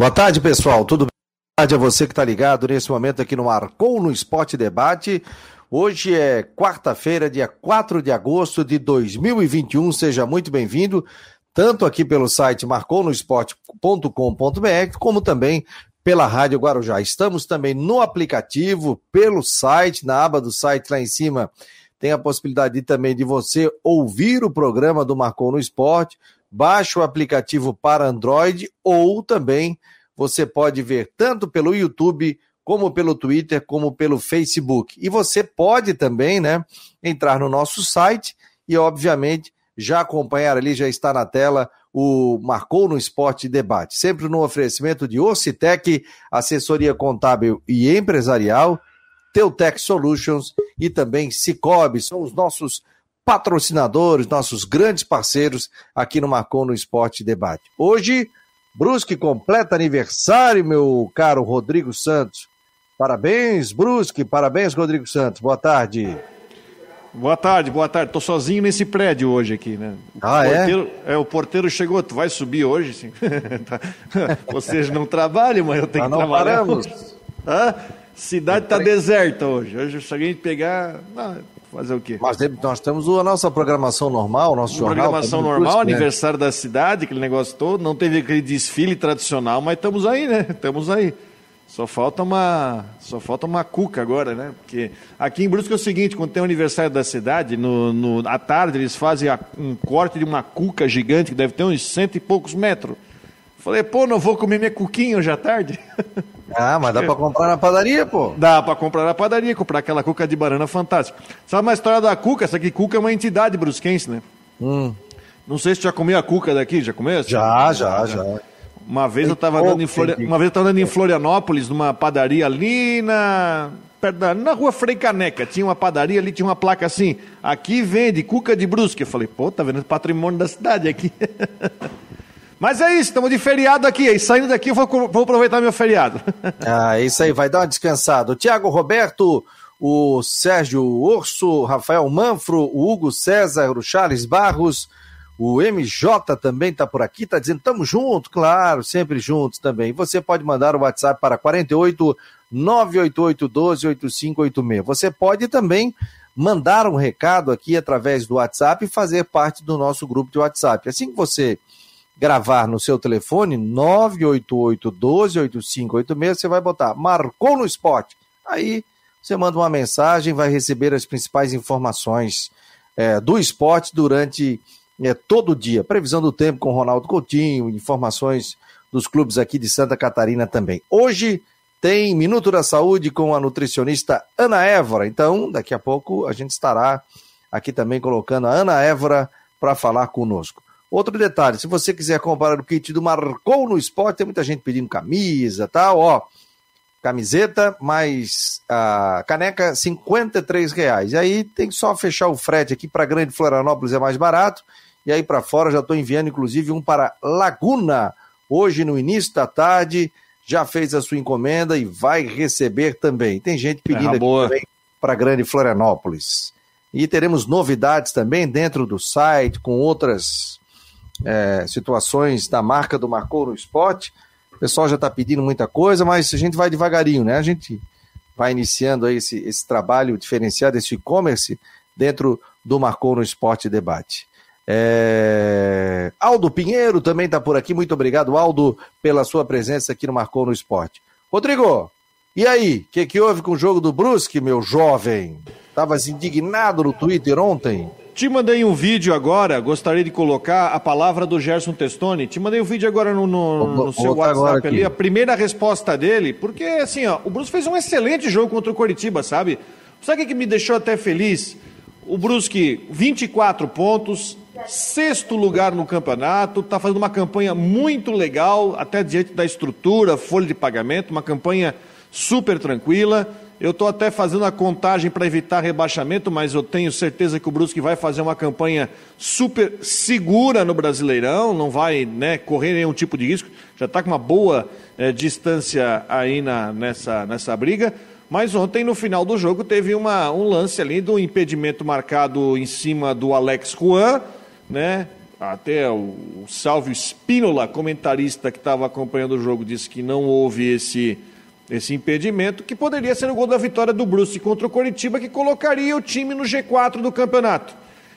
Boa tarde, pessoal. Tudo bem? Boa tarde a você que está ligado nesse momento aqui no Marcou no Esporte Debate. Hoje é quarta-feira, dia 4 de agosto de 2021. Seja muito bem-vindo, tanto aqui pelo site marconosport.com.br, como também pela Rádio Guarujá. Estamos também no aplicativo, pelo site, na aba do site lá em cima. Tem a possibilidade também de você ouvir o programa do Marcou no Esporte. Baixe o aplicativo para Android ou também você pode ver tanto pelo YouTube como pelo Twitter, como pelo Facebook. E você pode também, né, entrar no nosso site e, obviamente, já acompanhar ali, já está na tela, o Marcou no Esporte Debate. Sempre no oferecimento de Ocitec, assessoria contábil e empresarial, Teutec Solutions e também Cicobi. São os nossos patrocinadores, nossos grandes parceiros aqui no Marcou no Esporte Debate. Hoje, Brusque completa aniversário, meu caro Rodrigo Santos. Parabéns, Brusque, parabéns, Rodrigo Santos. Boa tarde. Boa tarde, boa tarde. Tô sozinho nesse prédio hoje aqui, né? O ah, porteiro, é? é? O porteiro chegou, tu vai subir hoje, sim. Tá. Vocês não trabalham, mas eu tenho ah, que trabalhar. Paramos. Ah, cidade tá deserta hoje. Hoje se alguém pegar, não, fazer o quê? Mas nós temos a nossa programação normal, o nosso jornal. Programação normal, né? aniversário né? da cidade, aquele negócio todo. Não teve aquele desfile tradicional, mas estamos aí, né? Estamos aí. Só falta uma, só falta uma cuca agora, né? Porque aqui em Brusque é o seguinte, quando tem o aniversário da cidade, no, no à tarde eles fazem a, um corte de uma cuca gigante que deve ter uns cento e poucos metros. Falei, pô, não vou comer minha cuquinha hoje à tarde? Ah, mas dá para comprar na padaria, pô? Dá para comprar na padaria, comprar aquela cuca de banana fantástica. Sabe uma história da cuca? Essa aqui, cuca é uma entidade brusquense, né? Hum. Não sei se já comeu a cuca daqui, já comeu? Já, já, já. Uma vez eu estava andando, em uma vez eu andando em Florianópolis, numa padaria ali na na rua Frei Caneca, tinha uma padaria ali, tinha uma placa assim, aqui vende cuca de brusque. Eu falei, pô, tá vendo patrimônio da cidade aqui. Mas é isso, estamos de feriado aqui, e saindo daqui eu vou, vou aproveitar meu feriado. ah, é isso aí, vai dar uma descansada. O Tiago Roberto, o Sérgio Urso, Rafael Manfro, o Hugo César, o Charles Barros, o MJ também está por aqui, está dizendo, estamos juntos, claro, sempre juntos também. Você pode mandar o WhatsApp para 48 988 12 8586. Você pode também mandar um recado aqui através do WhatsApp e fazer parte do nosso grupo de WhatsApp. Assim que você gravar no seu telefone, 988 12 8586, você vai botar marcou no esporte. Aí você manda uma mensagem, vai receber as principais informações é, do esporte durante é, todo dia. Previsão do tempo com Ronaldo Coutinho, informações dos clubes aqui de Santa Catarina também. Hoje tem Minuto da Saúde com a nutricionista Ana Évora. Então, daqui a pouco a gente estará aqui também colocando a Ana Évora para falar conosco. Outro detalhe, se você quiser comprar o kit do Marcou no Esporte, tem muita gente pedindo camisa tal, ó. Camiseta mais a caneca, 53 reais. E aí tem que só fechar o frete aqui para Grande Florianópolis, é mais barato. E aí para fora já estou enviando inclusive um para Laguna. Hoje no início da tarde já fez a sua encomenda e vai receber também. Tem gente pedindo é, aqui para Grande Florianópolis. E teremos novidades também dentro do site com outras é, situações da marca do Marcou no Esporte. O pessoal já está pedindo muita coisa, mas a gente vai devagarinho, né? A gente vai iniciando aí esse, esse trabalho diferenciado, esse e-commerce dentro do Marcou no Esporte Debate. É... Aldo Pinheiro também está por aqui. Muito obrigado, Aldo, pela sua presença aqui no Marcou no Esporte. Rodrigo, e aí? O que, que houve com o jogo do Brusque, meu jovem? Estavas indignado no Twitter ontem? Te mandei um vídeo agora, gostaria de colocar a palavra do Gerson Testoni. Te mandei um vídeo agora no, no, no seu WhatsApp ali, a primeira resposta dele, porque assim, ó, o Brusque fez um excelente jogo contra o Coritiba, sabe? Sabe o que me deixou até feliz? O Brusque, 24 pontos, sexto lugar no campeonato, está fazendo uma campanha muito legal, até diante da estrutura, folha de pagamento, uma campanha super tranquila. Eu estou até fazendo a contagem para evitar rebaixamento, mas eu tenho certeza que o Brusque vai fazer uma campanha super segura no Brasileirão, não vai né, correr nenhum tipo de risco, já está com uma boa é, distância aí na, nessa, nessa briga. Mas ontem, no final do jogo, teve uma, um lance ali do impedimento marcado em cima do Alex Juan, né? até o, o Salvio Spínola, comentarista que estava acompanhando o jogo, disse que não houve esse, esse impedimento, que poderia ser o gol da vitória do Bruce contra o Coritiba, que colocaria o time no G4 do campeonato.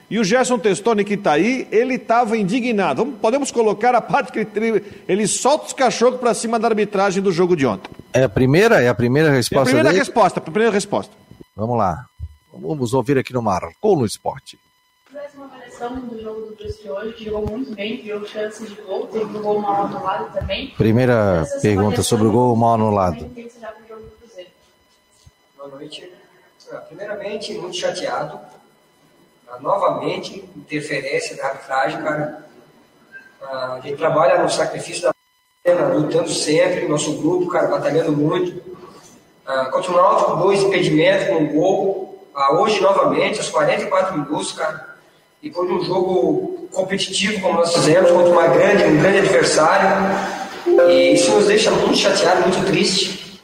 E o Gerson Testoni, que está aí, ele estava indignado. Podemos colocar a parte que ele, ele solta os cachorros para cima da arbitragem do jogo de ontem. É a primeira? É a primeira resposta? É a primeira dele? resposta, a primeira resposta. Vamos lá. Vamos ouvir aqui no Marcou no Esporte. Do jogo do Brusque hoje, jogou muito bem, criou chances de gol, teve um gol mal anulado também. Primeira pergunta sobre o gol mal anulado. Boa noite. Ah, primeiramente, muito chateado. Ah, novamente, interferência da arbitragem, cara. Ah, a gente trabalha no sacrifício da lutando sempre, nosso grupo, cara, batalhando muito. Uh, contra o Náutico com dois impedimentos, com um gol. Uh, hoje, novamente, aos 44 minutos, cara. E por um jogo competitivo, como nós fizemos, contra uma grande, um grande adversário. E isso nos deixa muito chateado, muito triste.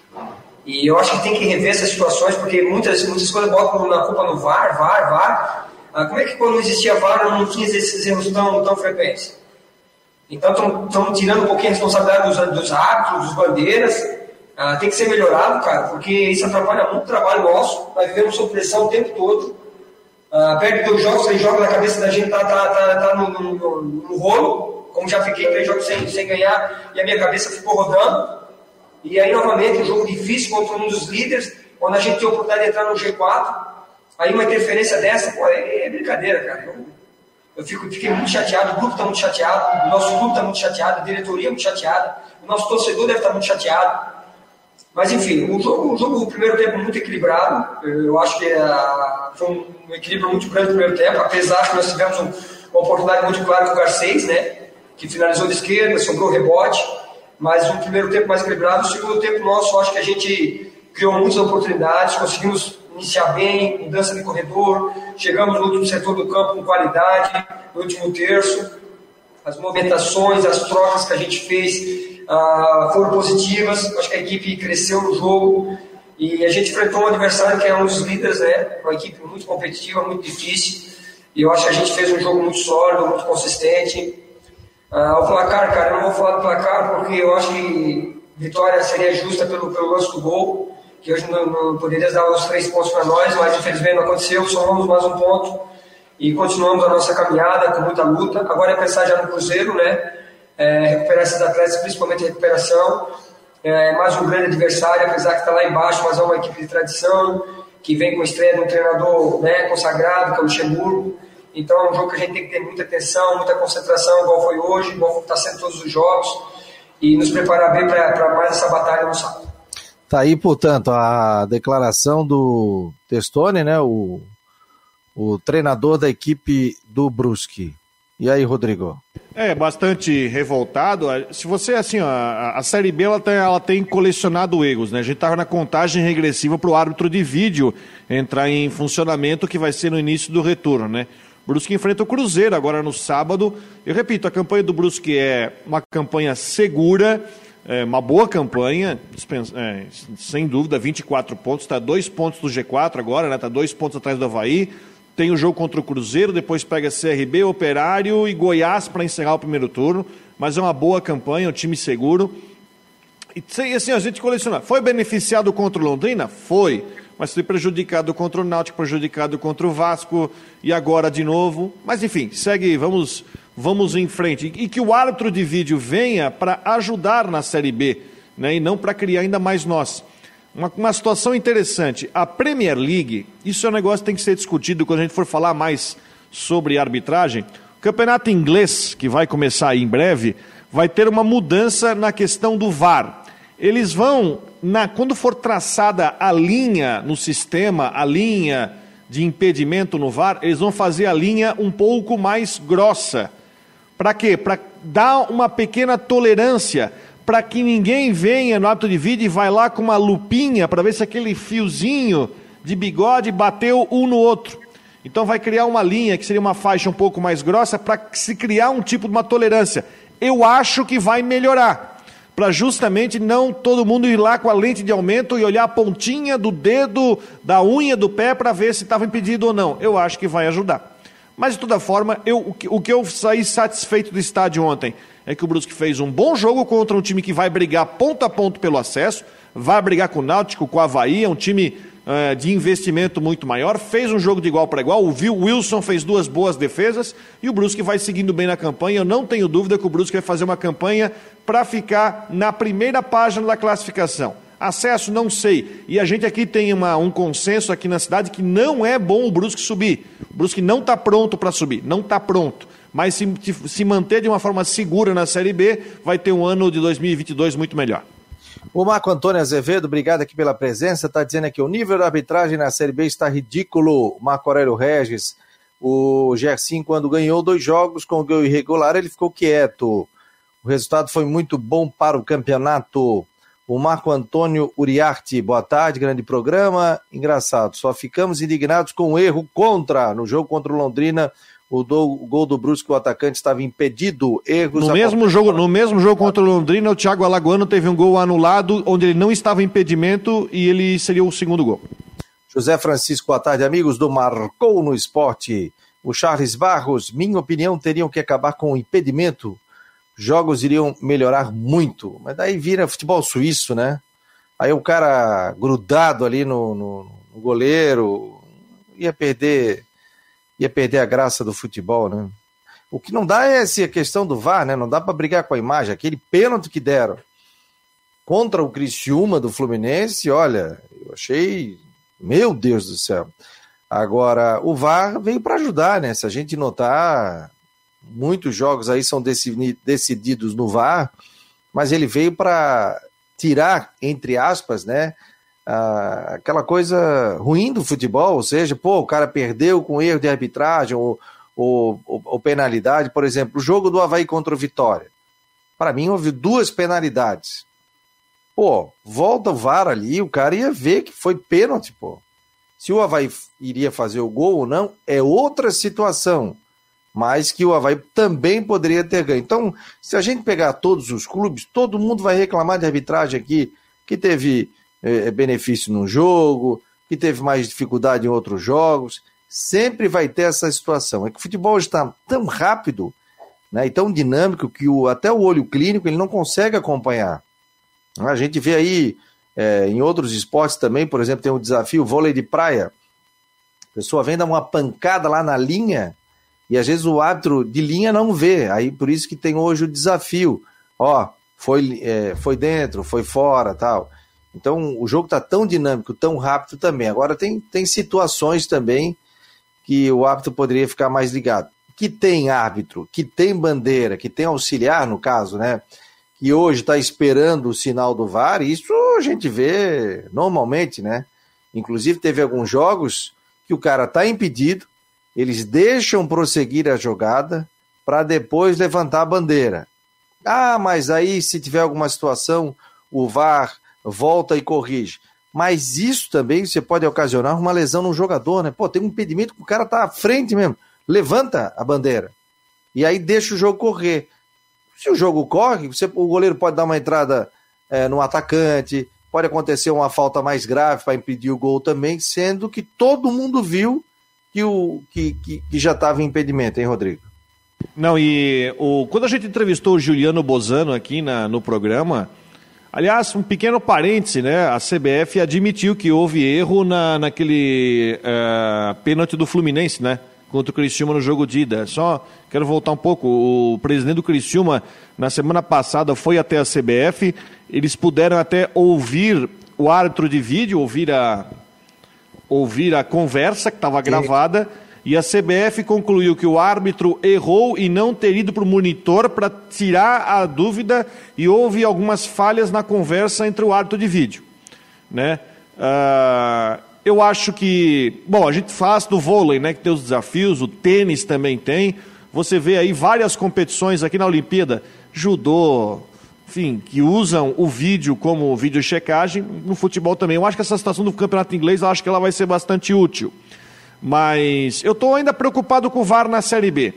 E eu acho que tem que rever essas situações, porque muitas, muitas coisas botam na culpa no VAR, VAR, VAR. Uh, como é que quando existia VAR não tinha esses erros tão, tão frequentes? Então estão tirando um pouquinho a responsabilidade dos, dos árbitros, dos bandeiras, ah, tem que ser melhorado, cara, porque isso atrapalha muito o trabalho nosso. Nós vivemos sob pressão o tempo todo. Ah, perde dois jogos, três jogos na cabeça da gente, tá, tá, tá, tá no, no, no, no, rolo, como já fiquei três jogos sem, sem ganhar, e a minha cabeça ficou rodando. E aí, novamente, um jogo difícil contra um dos líderes, quando a gente tem a oportunidade de entrar no G4. Aí uma interferência dessa, pô, é, é brincadeira, cara. Eu, eu fico, fiquei muito chateado, o grupo está muito chateado, o nosso grupo está muito chateado, a diretoria muito chateada, o nosso torcedor deve estar tá muito chateado. Mas enfim, o jogo, o jogo, o primeiro tempo muito equilibrado. Eu acho que uh, foi um equilíbrio muito grande no primeiro tempo, apesar que nós tivemos um, uma oportunidade muito clara com o Garcês, né? Que finalizou de esquerda, sobrou rebote. Mas o primeiro tempo mais equilibrado. O segundo tempo nosso, acho que a gente criou muitas oportunidades, conseguimos iniciar bem, mudança de corredor, chegamos no último setor do campo com qualidade, no último terço. As movimentações, as trocas que a gente fez ah, foram positivas. Acho que a equipe cresceu no jogo e a gente enfrentou um adversário que é um dos líderes, né? Uma equipe muito competitiva, muito difícil. E eu acho que a gente fez um jogo muito sólido, muito consistente. Ah, o placar, cara, eu não vou falar do placar porque eu acho que vitória seria justa pelo, pelo lance do gol, que hoje não, não poderia dar os três pontos para nós, mas infelizmente não aconteceu, somamos mais um ponto e continuamos a nossa caminhada com muita luta. Agora é pensar já no Cruzeiro, né? é, recuperar esses atletas, principalmente a recuperação. É mais um grande adversário, apesar que está lá embaixo, mas é uma equipe de tradição, que vem com estreia de um treinador né, consagrado, que é o Luxemburgo. Então é um jogo que a gente tem que ter muita atenção, muita concentração, igual foi hoje, igual está sendo todos os jogos, e nos preparar bem para mais essa batalha no sábado. Tá aí, portanto, a declaração do Testoni, né, o, o treinador da equipe do Brusque. E aí, Rodrigo? É, bastante revoltado. Se você, assim, ó, a, Série B ela tem, ela tem colecionado erros, né? A gente estava na contagem regressiva para o árbitro de vídeo entrar em funcionamento, que vai ser no início do retorno, né? Brusque enfrenta o Cruzeiro agora no sábado. Eu repito, a campanha do Brusque é uma campanha segura, é uma boa campanha, é, sem dúvida, 24 pontos, está dois pontos do G4 agora, né? Está dois pontos atrás do Havaí tem o jogo contra o Cruzeiro, depois pega CRB, Operário e Goiás para encerrar o primeiro turno. Mas é uma boa campanha, um time seguro. E assim, a gente coleciona. Foi beneficiado contra o Londrina? Foi. Mas foi prejudicado contra o Náutico, prejudicado contra o Vasco e agora de novo. Mas enfim, segue, vamos, vamos em frente. E que o árbitro de vídeo venha para ajudar na Série B, né? e não para criar ainda mais nós. Uma, uma situação interessante. A Premier League, isso é um negócio que tem que ser discutido quando a gente for falar mais sobre arbitragem. O campeonato inglês, que vai começar em breve, vai ter uma mudança na questão do VAR. Eles vão, na, quando for traçada a linha no sistema, a linha de impedimento no VAR, eles vão fazer a linha um pouco mais grossa. Para quê? Para dar uma pequena tolerância para que ninguém venha no ato de vídeo e vai lá com uma lupinha para ver se aquele fiozinho de bigode bateu um no outro. Então vai criar uma linha que seria uma faixa um pouco mais grossa para se criar um tipo de uma tolerância. Eu acho que vai melhorar. Para justamente não todo mundo ir lá com a lente de aumento e olhar a pontinha do dedo, da unha do pé para ver se estava impedido ou não. Eu acho que vai ajudar. Mas, de toda forma, eu, o que eu saí satisfeito do estádio ontem é que o Brusque fez um bom jogo contra um time que vai brigar ponto a ponto pelo acesso, vai brigar com o Náutico, com o Havaí, é um time uh, de investimento muito maior, fez um jogo de igual para igual, o Wilson fez duas boas defesas e o Brusque vai seguindo bem na campanha. Eu não tenho dúvida que o Brusque vai fazer uma campanha para ficar na primeira página da classificação. Acesso, não sei. E a gente aqui tem uma, um consenso aqui na cidade que não é bom o Brusque subir. O Brusque não está pronto para subir, não está pronto. Mas se, se manter de uma forma segura na Série B, vai ter um ano de 2022 muito melhor. O Marco Antônio Azevedo, obrigado aqui pela presença, está dizendo aqui o nível da arbitragem na Série B está ridículo. Marco Aurélio Regis, o Gersin, quando ganhou dois jogos com o gol irregular, ele ficou quieto. O resultado foi muito bom para o campeonato. O Marco Antônio Uriarte, boa tarde, grande programa. Engraçado, só ficamos indignados com o erro contra. No jogo contra o Londrina, o, do, o gol do Brusque, o atacante estava impedido. Erros no mesmo jogo No mesmo jogo contra o Londrina, o Thiago Alagoano teve um gol anulado, onde ele não estava em impedimento e ele seria o segundo gol. José Francisco, boa tarde, amigos do Marcou no Esporte. O Charles Barros, minha opinião, teriam que acabar com o impedimento jogos iriam melhorar muito. Mas daí vira futebol suíço, né? Aí o cara grudado ali no, no, no goleiro ia perder ia perder a graça do futebol, né? O que não dá é essa questão do VAR, né? Não dá para brigar com a imagem. Aquele pênalti que deram contra o Criciúma do Fluminense, olha, eu achei, meu Deus do céu. Agora, o VAR veio para ajudar, né? Se a gente notar, muitos jogos aí são decididos no VAR, mas ele veio para tirar, entre aspas, né, aquela coisa ruim do futebol, ou seja, pô, o cara perdeu com erro de arbitragem ou, ou, ou penalidade, por exemplo, o jogo do Havaí contra o Vitória. Para mim, houve duas penalidades. Pô, volta o VAR ali, o cara ia ver que foi pênalti, pô. Se o Havaí iria fazer o gol ou não, é outra situação mas que o Havaí também poderia ter ganho. Então, se a gente pegar todos os clubes, todo mundo vai reclamar de arbitragem aqui, que teve é, benefício no jogo, que teve mais dificuldade em outros jogos. Sempre vai ter essa situação. É que o futebol está tão rápido né, e tão dinâmico que o, até o olho clínico ele não consegue acompanhar. A gente vê aí é, em outros esportes também, por exemplo, tem um desafio vôlei de praia. A pessoa vem dar uma pancada lá na linha e às vezes o árbitro de linha não vê. Aí por isso que tem hoje o desafio. Ó, foi, é, foi dentro, foi fora, tal. Então o jogo está tão dinâmico, tão rápido também. Agora tem, tem situações também que o árbitro poderia ficar mais ligado. Que tem árbitro, que tem bandeira, que tem auxiliar, no caso, né? Que hoje está esperando o sinal do VAR, isso a gente vê normalmente, né? Inclusive teve alguns jogos que o cara está impedido, eles deixam prosseguir a jogada para depois levantar a bandeira. Ah, mas aí se tiver alguma situação, o VAR volta e corrige. Mas isso também você pode ocasionar uma lesão no jogador, né? Pô, tem um impedimento que o cara tá à frente mesmo. Levanta a bandeira. E aí deixa o jogo correr. Se o jogo corre, você, o goleiro pode dar uma entrada é, no atacante, pode acontecer uma falta mais grave para impedir o gol também, sendo que todo mundo viu que, o, que, que, que já estava em impedimento, hein, Rodrigo? Não, e o, quando a gente entrevistou o Juliano Bozano aqui na, no programa, aliás, um pequeno parêntese, né? A CBF admitiu que houve erro na, naquele uh, pênalti do Fluminense, né? Contra o Criciúma no jogo de ida. Só quero voltar um pouco. O presidente do Criciúma, na semana passada, foi até a CBF. Eles puderam até ouvir o árbitro de vídeo, ouvir a, ouvir a conversa que estava gravada e a CBF concluiu que o árbitro errou e não ter ido para o monitor para tirar a dúvida e houve algumas falhas na conversa entre o árbitro de vídeo. Né? Uh, eu acho que, bom, a gente faz do vôlei, né, que tem os desafios, o tênis também tem. Você vê aí várias competições aqui na Olimpíada, judô, enfim, que usam o vídeo como vídeo checagem no futebol também. Eu acho que essa situação do campeonato inglês, eu acho que ela vai ser bastante útil. Mas eu estou ainda preocupado com o VAR na Série B.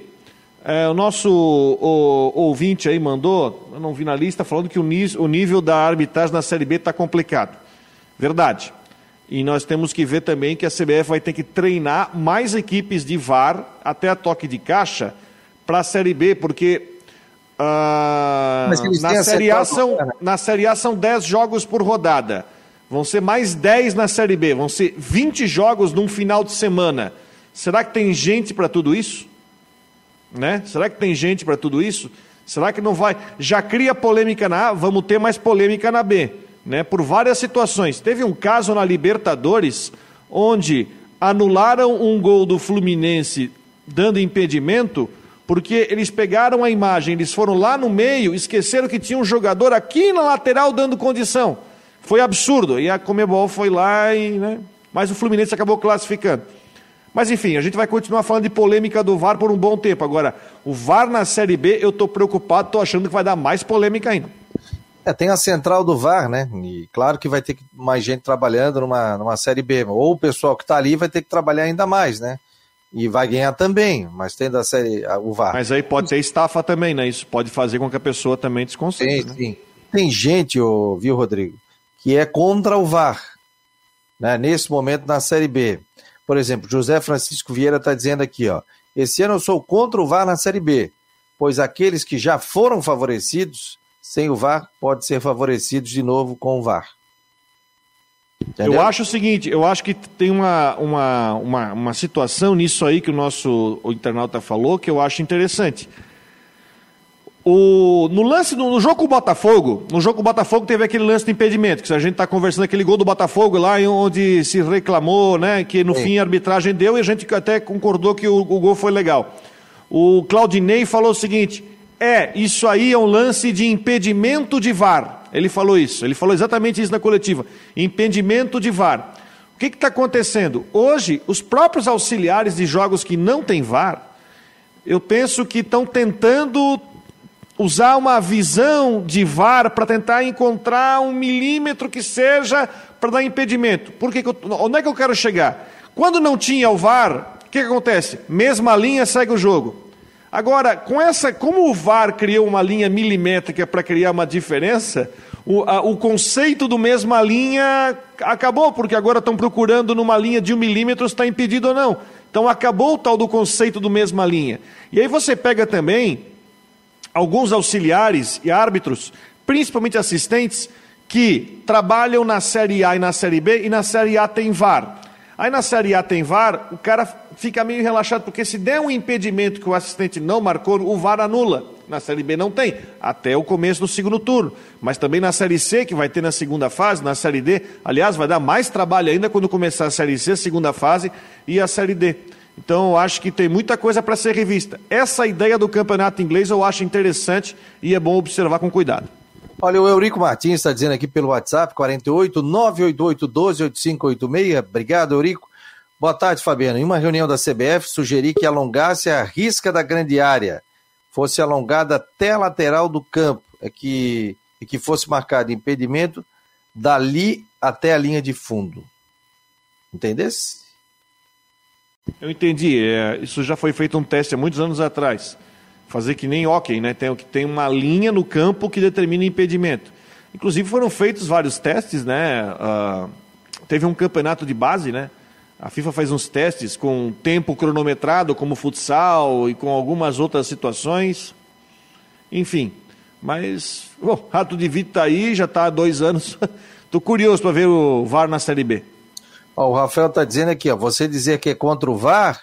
É, o nosso o, o, ouvinte aí mandou, eu não vi na lista, falando que o, o nível da arbitragem na Série B está complicado. Verdade. E nós temos que ver também que a CBF vai ter que treinar mais equipes de VAR até a toque de caixa para a Série B, porque uh, na, série a são, na Série A são 10 jogos por rodada. Vão ser mais 10 na Série B, vão ser 20 jogos num final de semana. Será que tem gente para tudo isso? Né? Será que tem gente para tudo isso? Será que não vai? Já cria polêmica na A, vamos ter mais polêmica na B, né? Por várias situações. Teve um caso na Libertadores onde anularam um gol do Fluminense dando impedimento, porque eles pegaram a imagem, eles foram lá no meio, esqueceram que tinha um jogador aqui na lateral dando condição. Foi absurdo. E a Comebol foi lá e, né? Mas o Fluminense acabou classificando. Mas enfim, a gente vai continuar falando de polêmica do VAR por um bom tempo. Agora, o VAR na Série B, eu estou preocupado, estou achando que vai dar mais polêmica ainda. É, tem a central do VAR, né? E claro que vai ter mais gente trabalhando numa, numa Série B. Ou o pessoal que está ali vai ter que trabalhar ainda mais, né? E vai ganhar também, mas tem da série o VAR. Mas aí pode ser estafa também, né? Isso pode fazer com que a pessoa também desconcentre. Sim, né? sim. Tem gente, viu, Rodrigo, que é contra o VAR, né? Nesse momento na Série B. Por exemplo, José Francisco Vieira está dizendo aqui, ó. Esse ano eu sou contra o VAR na Série B, pois aqueles que já foram favorecidos sem o VAR podem ser favorecidos de novo com o VAR. Entendeu? Eu acho o seguinte, eu acho que tem uma, uma, uma, uma situação nisso aí que o nosso o internauta falou que eu acho interessante. O, no lance, no, no, jogo com o Botafogo, no jogo com o Botafogo teve aquele lance de impedimento, que a gente está conversando aquele gol do Botafogo lá, onde se reclamou, né, que no Sim. fim a arbitragem deu e a gente até concordou que o, o gol foi legal. O Claudinei falou o seguinte: é, isso aí é um lance de impedimento de VAR. Ele falou isso, ele falou exatamente isso na coletiva: impedimento de VAR. O que está acontecendo? Hoje, os próprios auxiliares de jogos que não têm VAR, eu penso que estão tentando usar uma visão de VAR para tentar encontrar um milímetro que seja para dar impedimento. Por que, onde é que eu quero chegar? Quando não tinha o VAR, o que, que acontece? Mesma linha segue o jogo. Agora, com essa, como o VAR criou uma linha milimétrica para criar uma diferença, o, a, o, conceito do mesma linha acabou, porque agora estão procurando numa linha de um milímetro se está impedido ou não. Então acabou o tal do conceito do mesma linha. E aí você pega também alguns auxiliares e árbitros, principalmente assistentes, que trabalham na Série A e na Série B, e na Série A tem VAR. Aí na Série A tem VAR, o cara fica meio relaxado, porque se der um impedimento que o assistente não marcou, o VAR anula. Na Série B não tem, até o começo do segundo turno. Mas também na Série C, que vai ter na segunda fase, na Série D, aliás, vai dar mais trabalho ainda quando começar a Série C, segunda fase, e a Série D. Então, eu acho que tem muita coisa para ser revista. Essa ideia do campeonato inglês eu acho interessante e é bom observar com cuidado. Olha, o Eurico Martins está dizendo aqui pelo WhatsApp, 48 988 12 8586. Obrigado, Eurico. Boa tarde, Fabiano. Em uma reunião da CBF, sugeri que alongasse a risca da grande área, fosse alongada até a lateral do campo, é que, e que fosse marcado impedimento dali até a linha de fundo. Entendesse? Eu entendi. É, isso já foi feito um teste há muitos anos atrás. Fazer que nem hockey, né? Tem, tem uma linha no campo que determina impedimento. Inclusive foram feitos vários testes, né? Uh, teve um campeonato de base, né? A FIFA faz uns testes com tempo cronometrado, como futsal e com algumas outras situações. Enfim, mas, bom, Rato de Vito está aí, já está há dois anos. Estou curioso para ver o VAR na Série B. Ó, o Rafael está dizendo aqui, ó, você dizer que é contra o VAR,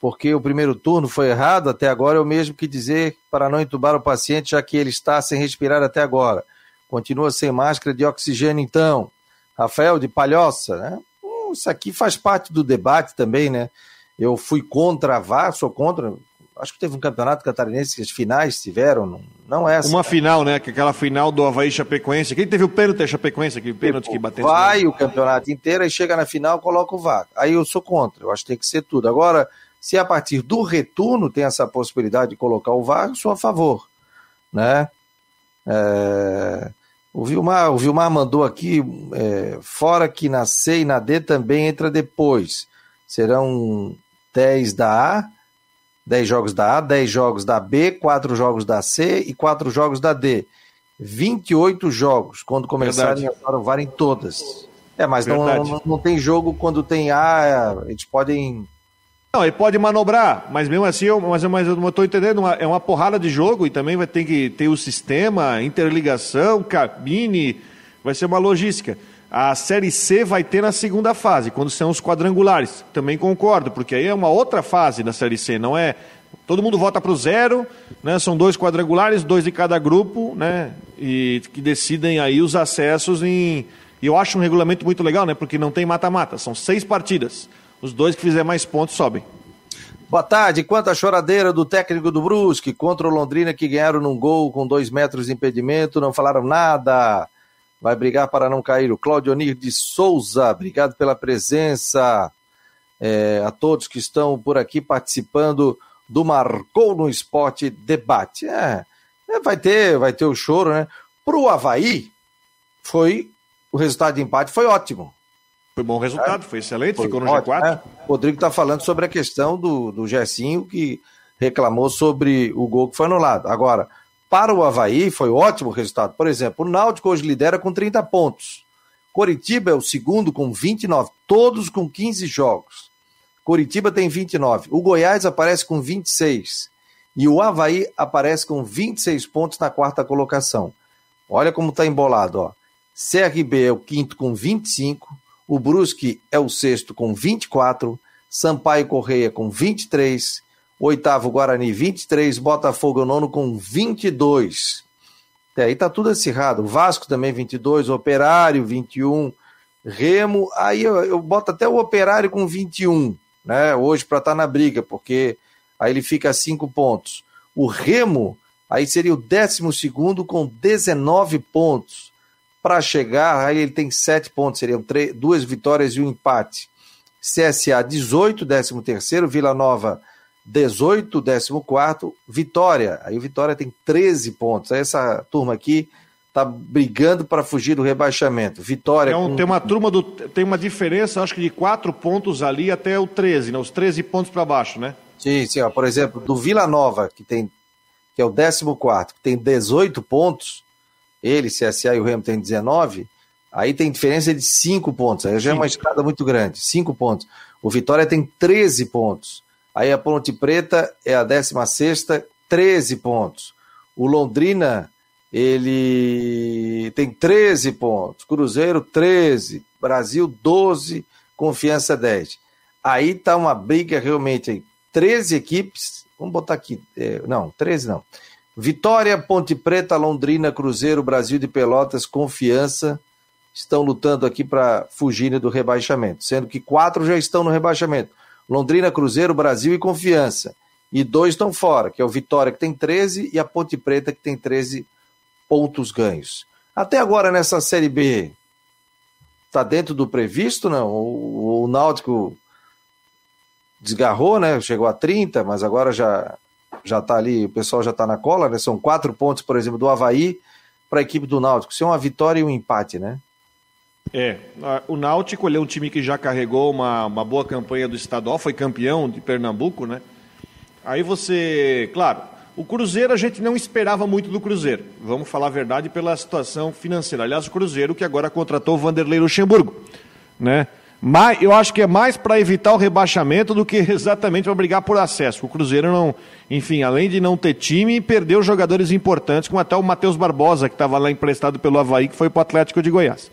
porque o primeiro turno foi errado, até agora é o mesmo que dizer para não entubar o paciente, já que ele está sem respirar até agora. Continua sem máscara de oxigênio, então. Rafael de Palhoça, né? Hum, isso aqui faz parte do debate também, né? Eu fui contra a VAR, sou contra, acho que teve um campeonato catarinense que as finais tiveram, não, não essa. Uma final, né? Aquela final do Havaí Chapecoense. Quem teve o pênalti é Chapecoense, aquele pênalti que bateu. Vai o campeonato inteiro e chega na final, coloca o VAR. Aí eu sou contra, eu acho que tem que ser tudo. Agora, se a partir do retorno tem essa possibilidade de colocar o VAR, eu sou a favor, né? É... O Vilmar, o Vilmar mandou aqui, é, fora que na C e na D também entra depois. Serão 10 da A 10 jogos da A, 10 jogos da B, 4 jogos da C e 4 jogos da D. 28 jogos, quando começarem a o VAR em todas. É, mas não, não, não, tem jogo quando tem A, eles podem. Não, ele pode manobrar, mas mesmo assim, eu, mas, mas eu estou entendendo, é uma porrada de jogo e também vai ter que ter o sistema, interligação, cabine, vai ser uma logística. A Série C vai ter na segunda fase, quando são os quadrangulares. Também concordo, porque aí é uma outra fase da Série C, não é. Todo mundo volta para o zero, né? são dois quadrangulares, dois de cada grupo, né? e que decidem aí os acessos em. E eu acho um regulamento muito legal, né? Porque não tem mata-mata, são seis partidas. Os dois que fizer mais pontos sobem. Boa tarde. Quanto à choradeira do técnico do Brusque contra o Londrina que ganharam num gol com dois metros de impedimento, não falaram nada vai brigar para não cair. O Claudio Onir de Souza, obrigado pela presença. É, a todos que estão por aqui participando do Marcou no Esporte Debate. É, é, vai ter, vai ter o choro, né? Para o Havaí, foi o resultado de empate foi ótimo. Foi bom resultado, é, foi excelente, foi ficou no ótimo, G4. É. O Rodrigo está falando sobre a questão do, do Gersinho, que reclamou sobre o gol que foi anulado. Agora, para o Havaí, foi ótimo resultado. Por exemplo, o Náutico hoje lidera com 30 pontos. Coritiba é o segundo com 29, todos com 15 jogos. Coritiba tem 29. O Goiás aparece com 26. E o Havaí aparece com 26 pontos na quarta colocação. Olha como está embolado. Ó. CRB é o quinto com 25. O Brusque é o sexto com 24. Sampaio Correia com 23. Oitavo, Guarani, 23. Botafogo, nono, com 22. É, aí tá tudo acirrado. Vasco também, 22. Operário, 21. Remo, aí eu, eu boto até o Operário com 21, né? Hoje para estar tá na briga, porque aí ele fica a 5 pontos. O Remo, aí seria o 12 com 19 pontos. Para chegar, aí ele tem 7 pontos, seriam duas vitórias e um empate. CSA 18, 13 terceiro, Vila Nova 18, 14, Vitória. Aí o Vitória tem 13 pontos. Aí essa turma aqui tá brigando para fugir do rebaixamento. Vitória. Um, com... Tem uma turma do. Tem uma diferença, acho que de 4 pontos ali até o 13, né? Os 13 pontos para baixo, né? Sim, sim. Ó, por exemplo, do Vila Nova, que tem que é o 14, que tem 18 pontos, ele, CSA e o Remo tem 19, aí tem diferença de 5 pontos. Aí já é uma escada muito grande. 5 pontos. O Vitória tem 13 pontos. Aí a Ponte Preta é a 16, 13 pontos. O Londrina, ele tem 13 pontos. Cruzeiro, 13. Brasil, 12. Confiança, 10. Aí tá uma briga realmente aí. 13 equipes. Vamos botar aqui. É, não, 13 não. Vitória, Ponte Preta, Londrina, Cruzeiro, Brasil de Pelotas, Confiança estão lutando aqui para fugirem do rebaixamento, sendo que quatro já estão no rebaixamento. Londrina, Cruzeiro, Brasil e Confiança. E dois estão fora, que é o Vitória, que tem 13, e a Ponte Preta, que tem 13 pontos ganhos. Até agora, nessa Série B, está dentro do previsto, não? O, o Náutico desgarrou, né? Chegou a 30, mas agora já já está ali, o pessoal já está na cola, né? São quatro pontos, por exemplo, do Havaí para a equipe do Náutico. Isso é uma vitória e um empate, né? É, o Náutico ele é um time que já carregou uma, uma boa campanha do estadual, foi campeão de Pernambuco, né? Aí você, claro, o Cruzeiro a gente não esperava muito do Cruzeiro, vamos falar a verdade pela situação financeira. Aliás, o Cruzeiro que agora contratou o Vanderlei Luxemburgo, né? Mas eu acho que é mais para evitar o rebaixamento do que exatamente para brigar por acesso. O Cruzeiro não, enfim, além de não ter time, perdeu jogadores importantes, como até o Matheus Barbosa, que estava lá emprestado pelo Havaí, que foi para o Atlético de Goiás.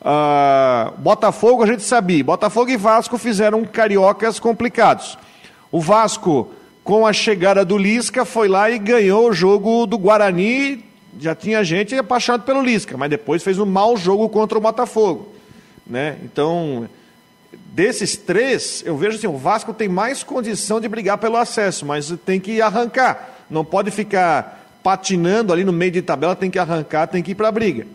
Uh, Botafogo, a gente sabia. Botafogo e Vasco fizeram cariocas complicados. O Vasco, com a chegada do Lisca, foi lá e ganhou o jogo do Guarani. Já tinha gente apaixonado pelo Lisca, mas depois fez um mau jogo contra o Botafogo. Né? Então, desses três, eu vejo assim: o Vasco tem mais condição de brigar pelo acesso, mas tem que arrancar. Não pode ficar patinando ali no meio de tabela, tem que arrancar, tem que ir para a briga.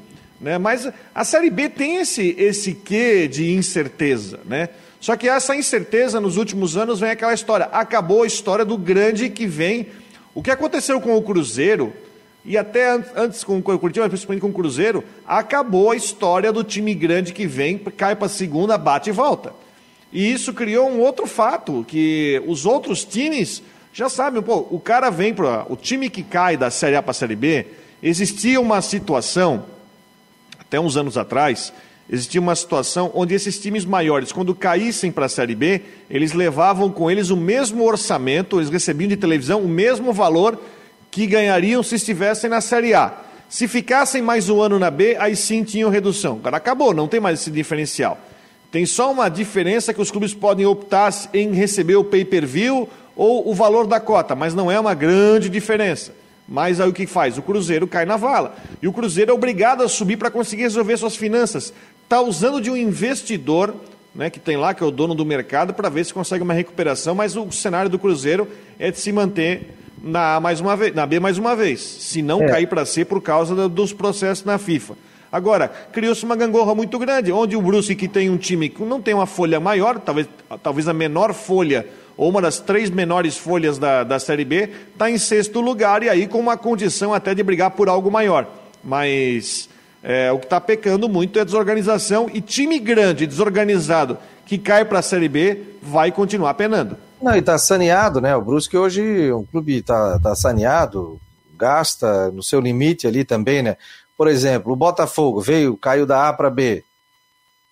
Né? Mas a Série B tem esse, esse quê de incerteza. Né? Só que essa incerteza nos últimos anos vem aquela história. Acabou a história do grande que vem. O que aconteceu com o Cruzeiro, e até antes com o Curitiba, principalmente com o Cruzeiro, acabou a história do time grande que vem, cai para a segunda, bate e volta. E isso criou um outro fato, que os outros times já sabem, pô, o cara vem para. O time que cai da Série A para a Série B, existia uma situação até uns anos atrás, existia uma situação onde esses times maiores, quando caíssem para a Série B, eles levavam com eles o mesmo orçamento, eles recebiam de televisão o mesmo valor que ganhariam se estivessem na Série A. Se ficassem mais um ano na B, aí sim tinham redução. Agora acabou, não tem mais esse diferencial. Tem só uma diferença que os clubes podem optar em receber o pay-per-view ou o valor da cota, mas não é uma grande diferença. Mas aí o que faz? O Cruzeiro cai na vala. E o Cruzeiro é obrigado a subir para conseguir resolver suas finanças está usando de um investidor né, que tem lá, que é o dono do mercado, para ver se consegue uma recuperação, mas o cenário do Cruzeiro é de se manter na, A mais uma vez, na B mais uma vez, se não é. cair para C por causa dos processos na FIFA. Agora, criou-se uma gangorra muito grande, onde o Bruce, que tem um time que não tem uma folha maior, talvez, talvez a menor folha, ou uma das três menores folhas da, da Série B, está em sexto lugar e aí com uma condição até de brigar por algo maior. Mas é, o que está pecando muito é desorganização e time grande, desorganizado, que cai para a Série B, vai continuar penando. Não, e está saneado, né? O Brusque hoje, um clube está tá saneado, gasta no seu limite ali também, né? Por exemplo, o Botafogo veio, caiu da A para B.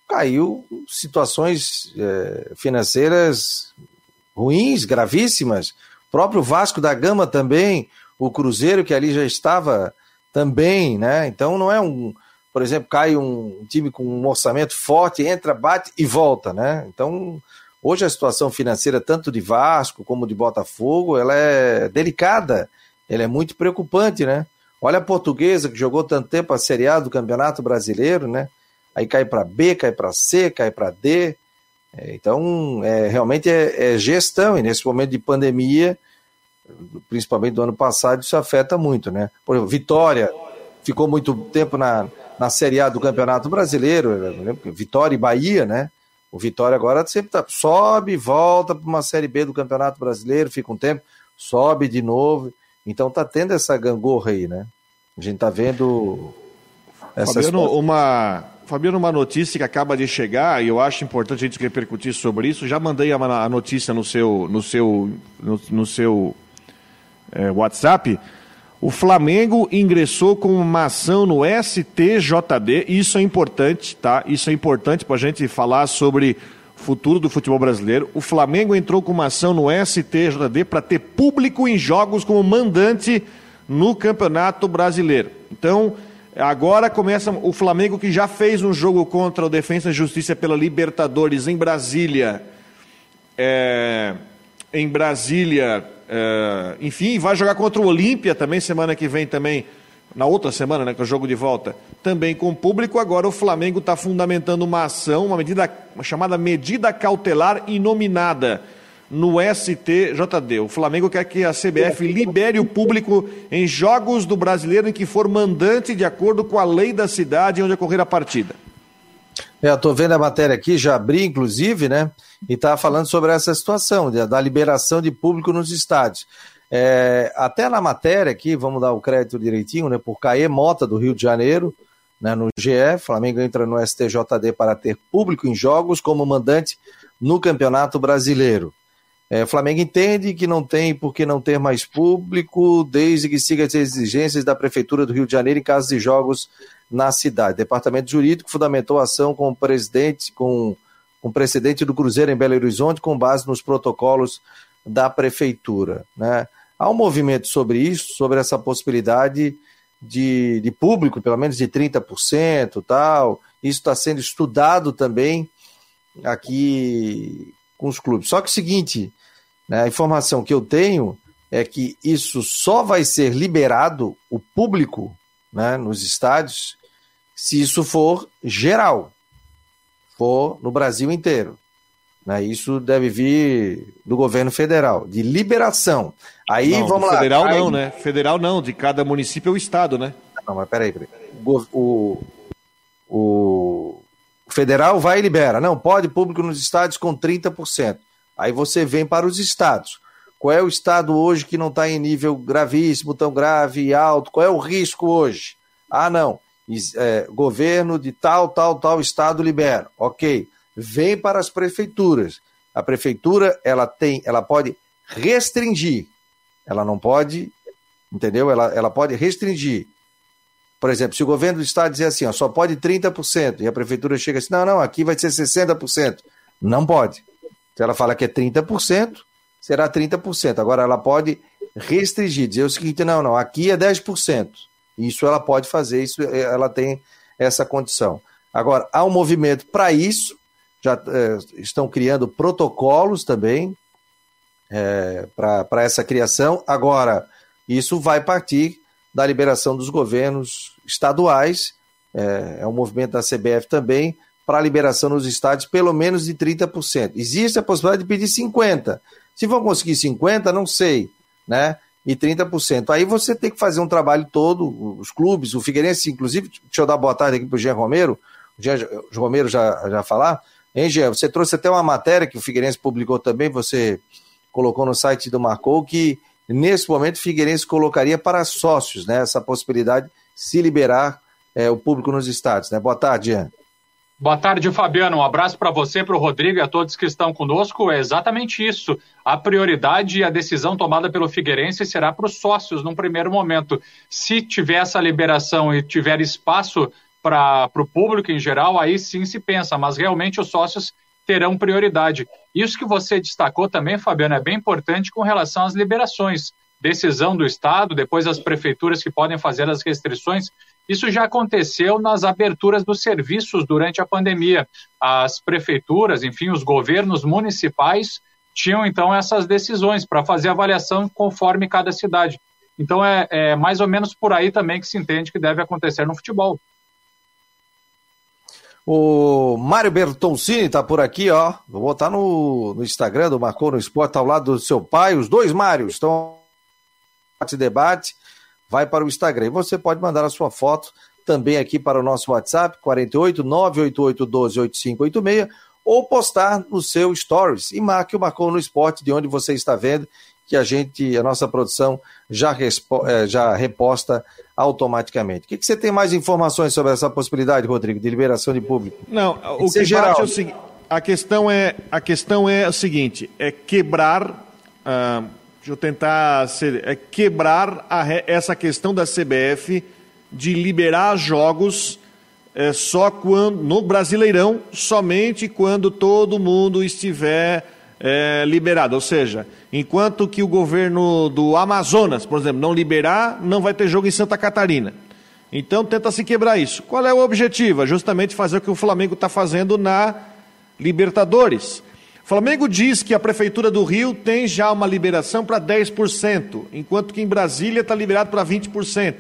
Caiu situações é, financeiras ruins, gravíssimas. O próprio Vasco da Gama também, o Cruzeiro, que ali já estava também, né? Então não é um, por exemplo, cai um time com um orçamento forte, entra, bate e volta, né? Então, hoje a situação financeira tanto de Vasco como de Botafogo, ela é delicada, ela é muito preocupante, né? Olha a Portuguesa que jogou tanto tempo a Série A do Campeonato Brasileiro, né? Aí cai para B, cai para C, cai para D. É, então, é, realmente é, é gestão e nesse momento de pandemia principalmente do ano passado, isso afeta muito, né? Por exemplo, Vitória ficou muito tempo na, na Série A do Campeonato Brasileiro, Vitória e Bahia, né? O Vitória agora sempre tá, sobe, volta para uma Série B do Campeonato Brasileiro, fica um tempo, sobe de novo. Então tá tendo essa gangorra aí, né? A gente tá vendo essas Fabiano, uma Fabiano, uma notícia que acaba de chegar e eu acho importante a gente repercutir sobre isso. Já mandei a, notícia no seu no seu no, no seu é, WhatsApp, o Flamengo ingressou com uma ação no STJD, isso é importante, tá? Isso é importante para a gente falar sobre o futuro do futebol brasileiro. O Flamengo entrou com uma ação no STJD para ter público em jogos como mandante no Campeonato Brasileiro. Então, agora começa o Flamengo que já fez um jogo contra o Defensa e Justiça pela Libertadores em Brasília. É, em Brasília é, enfim, vai jogar contra o Olímpia também semana que vem também, na outra semana, né, é o jogo de volta, também com público. Agora o Flamengo está fundamentando uma ação, uma medida uma chamada medida cautelar inominada no STJD. O Flamengo quer que a CBF libere o público em jogos do brasileiro em que for mandante de acordo com a lei da cidade onde ocorrer a partida. É, eu estou vendo a matéria aqui, já abri, inclusive, né? E está falando sobre essa situação da liberação de público nos estádios. É, até na matéria aqui, vamos dar o crédito direitinho, né? Por Caê Mota, do Rio de Janeiro, né, no GE, Flamengo entra no STJD para ter público em jogos como mandante no Campeonato Brasileiro. É, Flamengo entende que não tem por que não ter mais público, desde que siga as exigências da Prefeitura do Rio de Janeiro em caso de jogos na cidade. Departamento Jurídico fundamentou a ação com o presidente, com, com o presidente do Cruzeiro em Belo Horizonte, com base nos protocolos da Prefeitura. Né? Há um movimento sobre isso, sobre essa possibilidade de, de público, pelo menos de 30%, tal. Isso está sendo estudado também aqui com os clubes. Só que o seguinte, né, a informação que eu tenho é que isso só vai ser liberado, o público né, nos estádios, se isso for geral, for no Brasil inteiro. Né, isso deve vir do governo federal, de liberação. Aí não, vamos lá. Federal aí... não, né? Federal não, de cada município é o estado, né? Não, mas peraí, peraí. O, o, o federal vai e libera. Não, pode público nos estádios com 30%. Aí você vem para os estados. Qual é o estado hoje que não está em nível gravíssimo, tão grave e alto? Qual é o risco hoje? Ah, não é, governo de tal, tal, tal estado libera. Ok. Vem para as prefeituras. A prefeitura ela tem, ela pode restringir. Ela não pode, entendeu? Ela, ela pode restringir. Por exemplo, se o governo do estado dizer assim, ó, só pode 30%, e a prefeitura chega assim, não, não, aqui vai ser 60%. Não pode. Se ela fala que é 30%, será 30%. Agora ela pode restringir, dizer o seguinte, não, não, aqui é 10%. Isso ela pode fazer, isso ela tem essa condição. Agora, há um movimento para isso, já é, estão criando protocolos também é, para essa criação. Agora, isso vai partir da liberação dos governos estaduais, é, é um movimento da CBF também, para a liberação nos estádios pelo menos de 30%. Existe a possibilidade de pedir 50%. Se vão conseguir 50%, não sei, né? E 30%. Aí você tem que fazer um trabalho todo, os clubes, o Figueirense, inclusive, deixa eu dar boa tarde aqui para o Jean Romero, o Jean Romero já, já falar. Hein, Jean? Você trouxe até uma matéria que o Figueirense publicou também, você colocou no site do Marcou, que nesse momento Figueirense colocaria para sócios, né? Essa possibilidade de se liberar é, o público nos estádios, né? Boa tarde, Jean. Boa tarde, Fabiano. Um abraço para você, para o Rodrigo e a todos que estão conosco. É exatamente isso. A prioridade e a decisão tomada pelo Figueirense será para os sócios num primeiro momento. Se tiver essa liberação e tiver espaço para o público em geral, aí sim se pensa, mas realmente os sócios terão prioridade. Isso que você destacou também, Fabiano, é bem importante com relação às liberações. Decisão do Estado, depois as prefeituras que podem fazer as restrições. Isso já aconteceu nas aberturas dos serviços durante a pandemia. As prefeituras, enfim, os governos municipais tinham então essas decisões para fazer avaliação conforme cada cidade. Então é, é, mais ou menos por aí também que se entende que deve acontecer no futebol. O Mário Bertoncini está por aqui, ó. Vou botar no, no Instagram do Marcou no Esporte ao lado do seu pai. Os dois Mários estão debate vai para o Instagram. E você pode mandar a sua foto também aqui para o nosso WhatsApp, 48 988 12 8586, ou postar no seu Stories e marque o Marcou no Esporte de onde você está vendo, que a gente, a nossa produção já, eh, já reposta automaticamente. O que, que, você tem mais informações sobre essa possibilidade, Rodrigo, de liberação de público? Não, o que, geral. é o seguinte, a questão é, a questão é o seguinte, é quebrar... Uh, Deixa eu tentar ser, é, quebrar a, essa questão da CBF de liberar jogos é, só quando no Brasileirão, somente quando todo mundo estiver é. Ou seja, enquanto que o governo do Amazonas, por exemplo, não liberar, não vai ter jogo em Santa Catarina. Então tenta se quebrar isso. Qual é o objetivo? É justamente fazer o que o Flamengo está fazendo na Libertadores Flamengo diz que a Prefeitura do Rio tem já uma liberação para 10%, enquanto que em Brasília está liberado para 20%.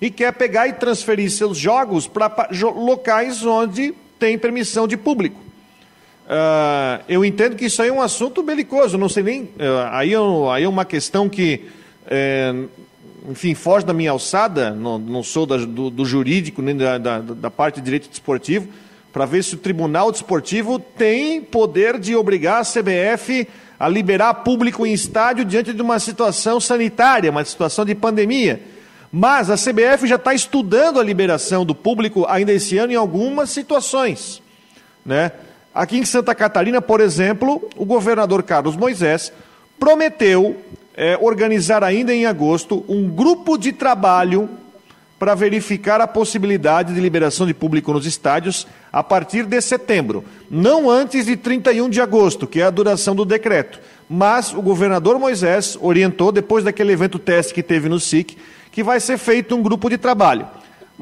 E quer pegar e transferir seus jogos para locais onde tem permissão de público. Uh, eu entendo que isso aí é um assunto belicoso, não sei nem. Uh, aí, é, aí, é, uma questão que, é, enfim, foge da minha alçada, não, não sou da, do, do, jurídico nem da, da, da parte de direito desportivo para ver se o Tribunal Desportivo tem poder de obrigar a CBF a liberar público em estádio diante de uma situação sanitária, uma situação de pandemia. Mas a CBF já está estudando a liberação do público ainda esse ano em algumas situações. Né? Aqui em Santa Catarina, por exemplo, o governador Carlos Moisés prometeu é, organizar ainda em agosto um grupo de trabalho para verificar a possibilidade de liberação de público nos estádios a partir de setembro, não antes de 31 de agosto, que é a duração do decreto. Mas o governador Moisés orientou, depois daquele evento teste que teve no SIC, que vai ser feito um grupo de trabalho.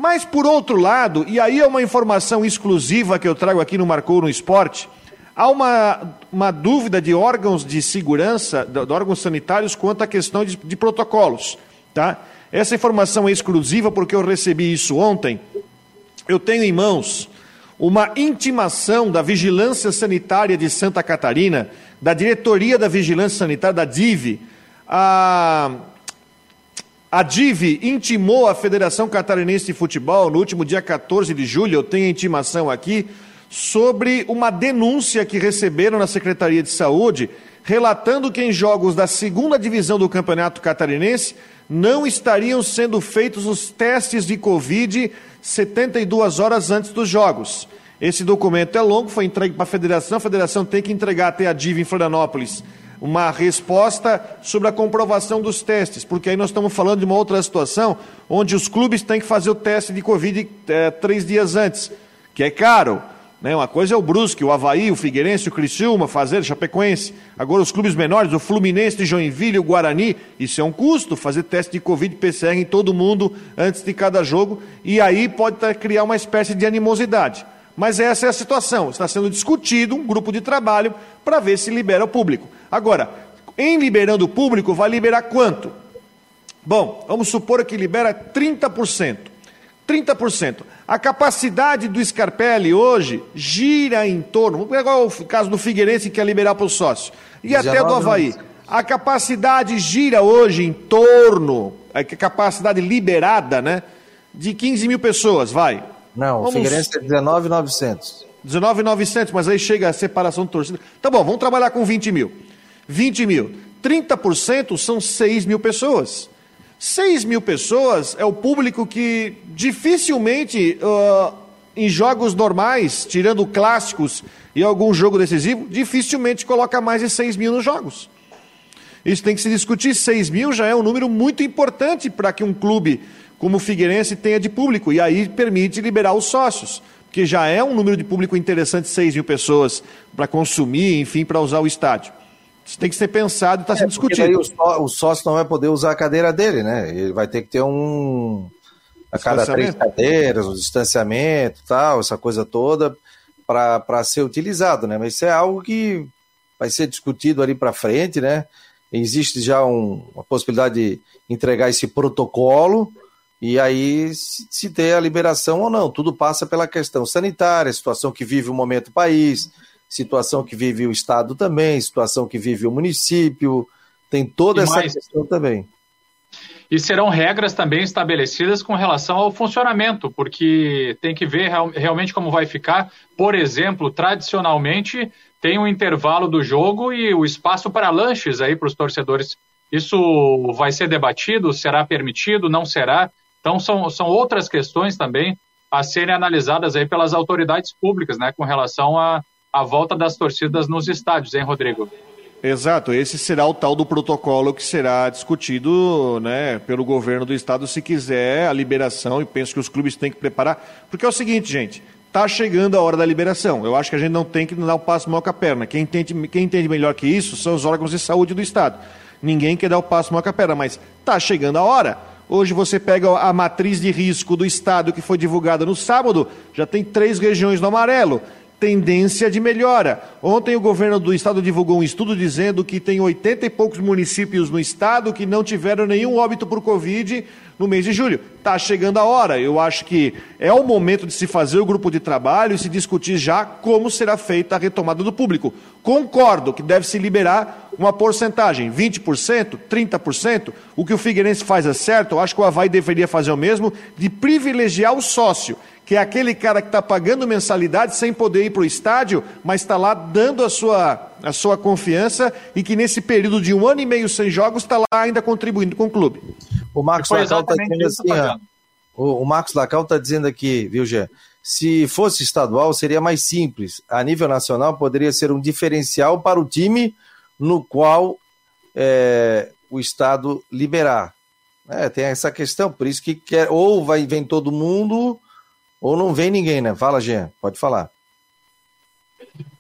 Mas, por outro lado, e aí é uma informação exclusiva que eu trago aqui no Marcou no Esporte, há uma, uma dúvida de órgãos de segurança, de, de órgãos sanitários, quanto à questão de, de protocolos. Tá? Essa informação é exclusiva porque eu recebi isso ontem. Eu tenho em mãos uma intimação da Vigilância Sanitária de Santa Catarina, da Diretoria da Vigilância Sanitária, da DIV. A, a DIV intimou a Federação Catarinense de Futebol no último dia 14 de julho, eu tenho a intimação aqui, sobre uma denúncia que receberam na Secretaria de Saúde, relatando que em jogos da segunda divisão do Campeonato Catarinense não estariam sendo feitos os testes de Covid 72 horas antes dos jogos. Esse documento é longo, foi entregue para a federação, a federação tem que entregar até a DIV em Florianópolis uma resposta sobre a comprovação dos testes, porque aí nós estamos falando de uma outra situação onde os clubes têm que fazer o teste de Covid é, três dias antes, que é caro. Né? Uma coisa é o Brusque, o Havaí, o Figueirense, o Criciúma fazer, Chapecoense. Agora os clubes menores, o Fluminense, o Joinville, o Guarani, isso é um custo, fazer teste de Covid PCR em todo mundo antes de cada jogo, e aí pode criar uma espécie de animosidade. Mas essa é a situação. Está sendo discutido um grupo de trabalho para ver se libera o público. Agora, em liberando o público, vai liberar quanto? Bom, vamos supor que libera 30%. 30%. A capacidade do Scarpelli hoje gira em torno, pegar o caso do Figueirense que quer liberar para o sócio, e até do Havaí. A capacidade gira hoje em torno, a capacidade liberada, né, de 15 mil pessoas, vai. Não, vamos... o Figueirense é 19,900. 19,900, mas aí chega a separação de torcida. Tá bom, vamos trabalhar com 20 mil. 20 mil. 30% são 6 mil pessoas. 6 mil pessoas é o público que dificilmente, uh, em jogos normais, tirando clássicos e algum jogo decisivo, dificilmente coloca mais de 6 mil nos jogos. Isso tem que se discutir. 6 mil já é um número muito importante para que um clube como o Figueirense tenha de público, e aí permite liberar os sócios, porque já é um número de público interessante, 6 mil pessoas para consumir, enfim, para usar o estádio. Isso tem que ser pensado e está é, sendo discutido. Daí o, só, o sócio não vai poder usar a cadeira dele, né? Ele vai ter que ter um. A cada três cadeiras, o um distanciamento tal, essa coisa toda, para ser utilizado, né? Mas isso é algo que vai ser discutido ali para frente, né? Existe já um, uma possibilidade de entregar esse protocolo e aí se, se ter a liberação ou não. Tudo passa pela questão sanitária, situação que vive o momento do país situação que vive o Estado também, situação que vive o município, tem toda e essa mais, questão também. E serão regras também estabelecidas com relação ao funcionamento, porque tem que ver real, realmente como vai ficar. Por exemplo, tradicionalmente tem um intervalo do jogo e o espaço para lanches aí para os torcedores. Isso vai ser debatido? Será permitido? Não será? Então são, são outras questões também a serem analisadas aí pelas autoridades públicas, né, com relação a, a volta das torcidas nos estádios, hein, Rodrigo? Exato, esse será o tal do protocolo que será discutido né, pelo governo do estado se quiser a liberação, e penso que os clubes têm que preparar, porque é o seguinte, gente, está chegando a hora da liberação. Eu acho que a gente não tem que dar o passo maior com a perna. Quem entende, quem entende melhor que isso são os órgãos de saúde do estado. Ninguém quer dar o passo maior com a perna, mas está chegando a hora. Hoje você pega a matriz de risco do estado que foi divulgada no sábado, já tem três regiões no amarelo tendência de melhora. Ontem o governo do estado divulgou um estudo dizendo que tem 80 e poucos municípios no estado que não tiveram nenhum óbito por Covid no mês de julho. Está chegando a hora. Eu acho que é o momento de se fazer o grupo de trabalho e se discutir já como será feita a retomada do público. Concordo que deve se liberar uma porcentagem, 20%, 30%. O que o Figueirense faz é certo, eu acho que o Havaí deveria fazer o mesmo, de privilegiar o sócio que é aquele cara que está pagando mensalidade sem poder ir para o estádio, mas está lá dando a sua, a sua confiança e que nesse período de um ano e meio sem jogos está lá ainda contribuindo com o clube. O Marcos Lacal está dizendo assim, o, o, Marcos Lacal está dizendo aqui, viu, Gê? Se fosse estadual, seria mais simples. A nível nacional, poderia ser um diferencial para o time no qual é, o Estado liberar. É, tem essa questão, por isso que quer, ou vai, vem todo mundo, ou não vem ninguém, né? Fala, Jean, pode falar.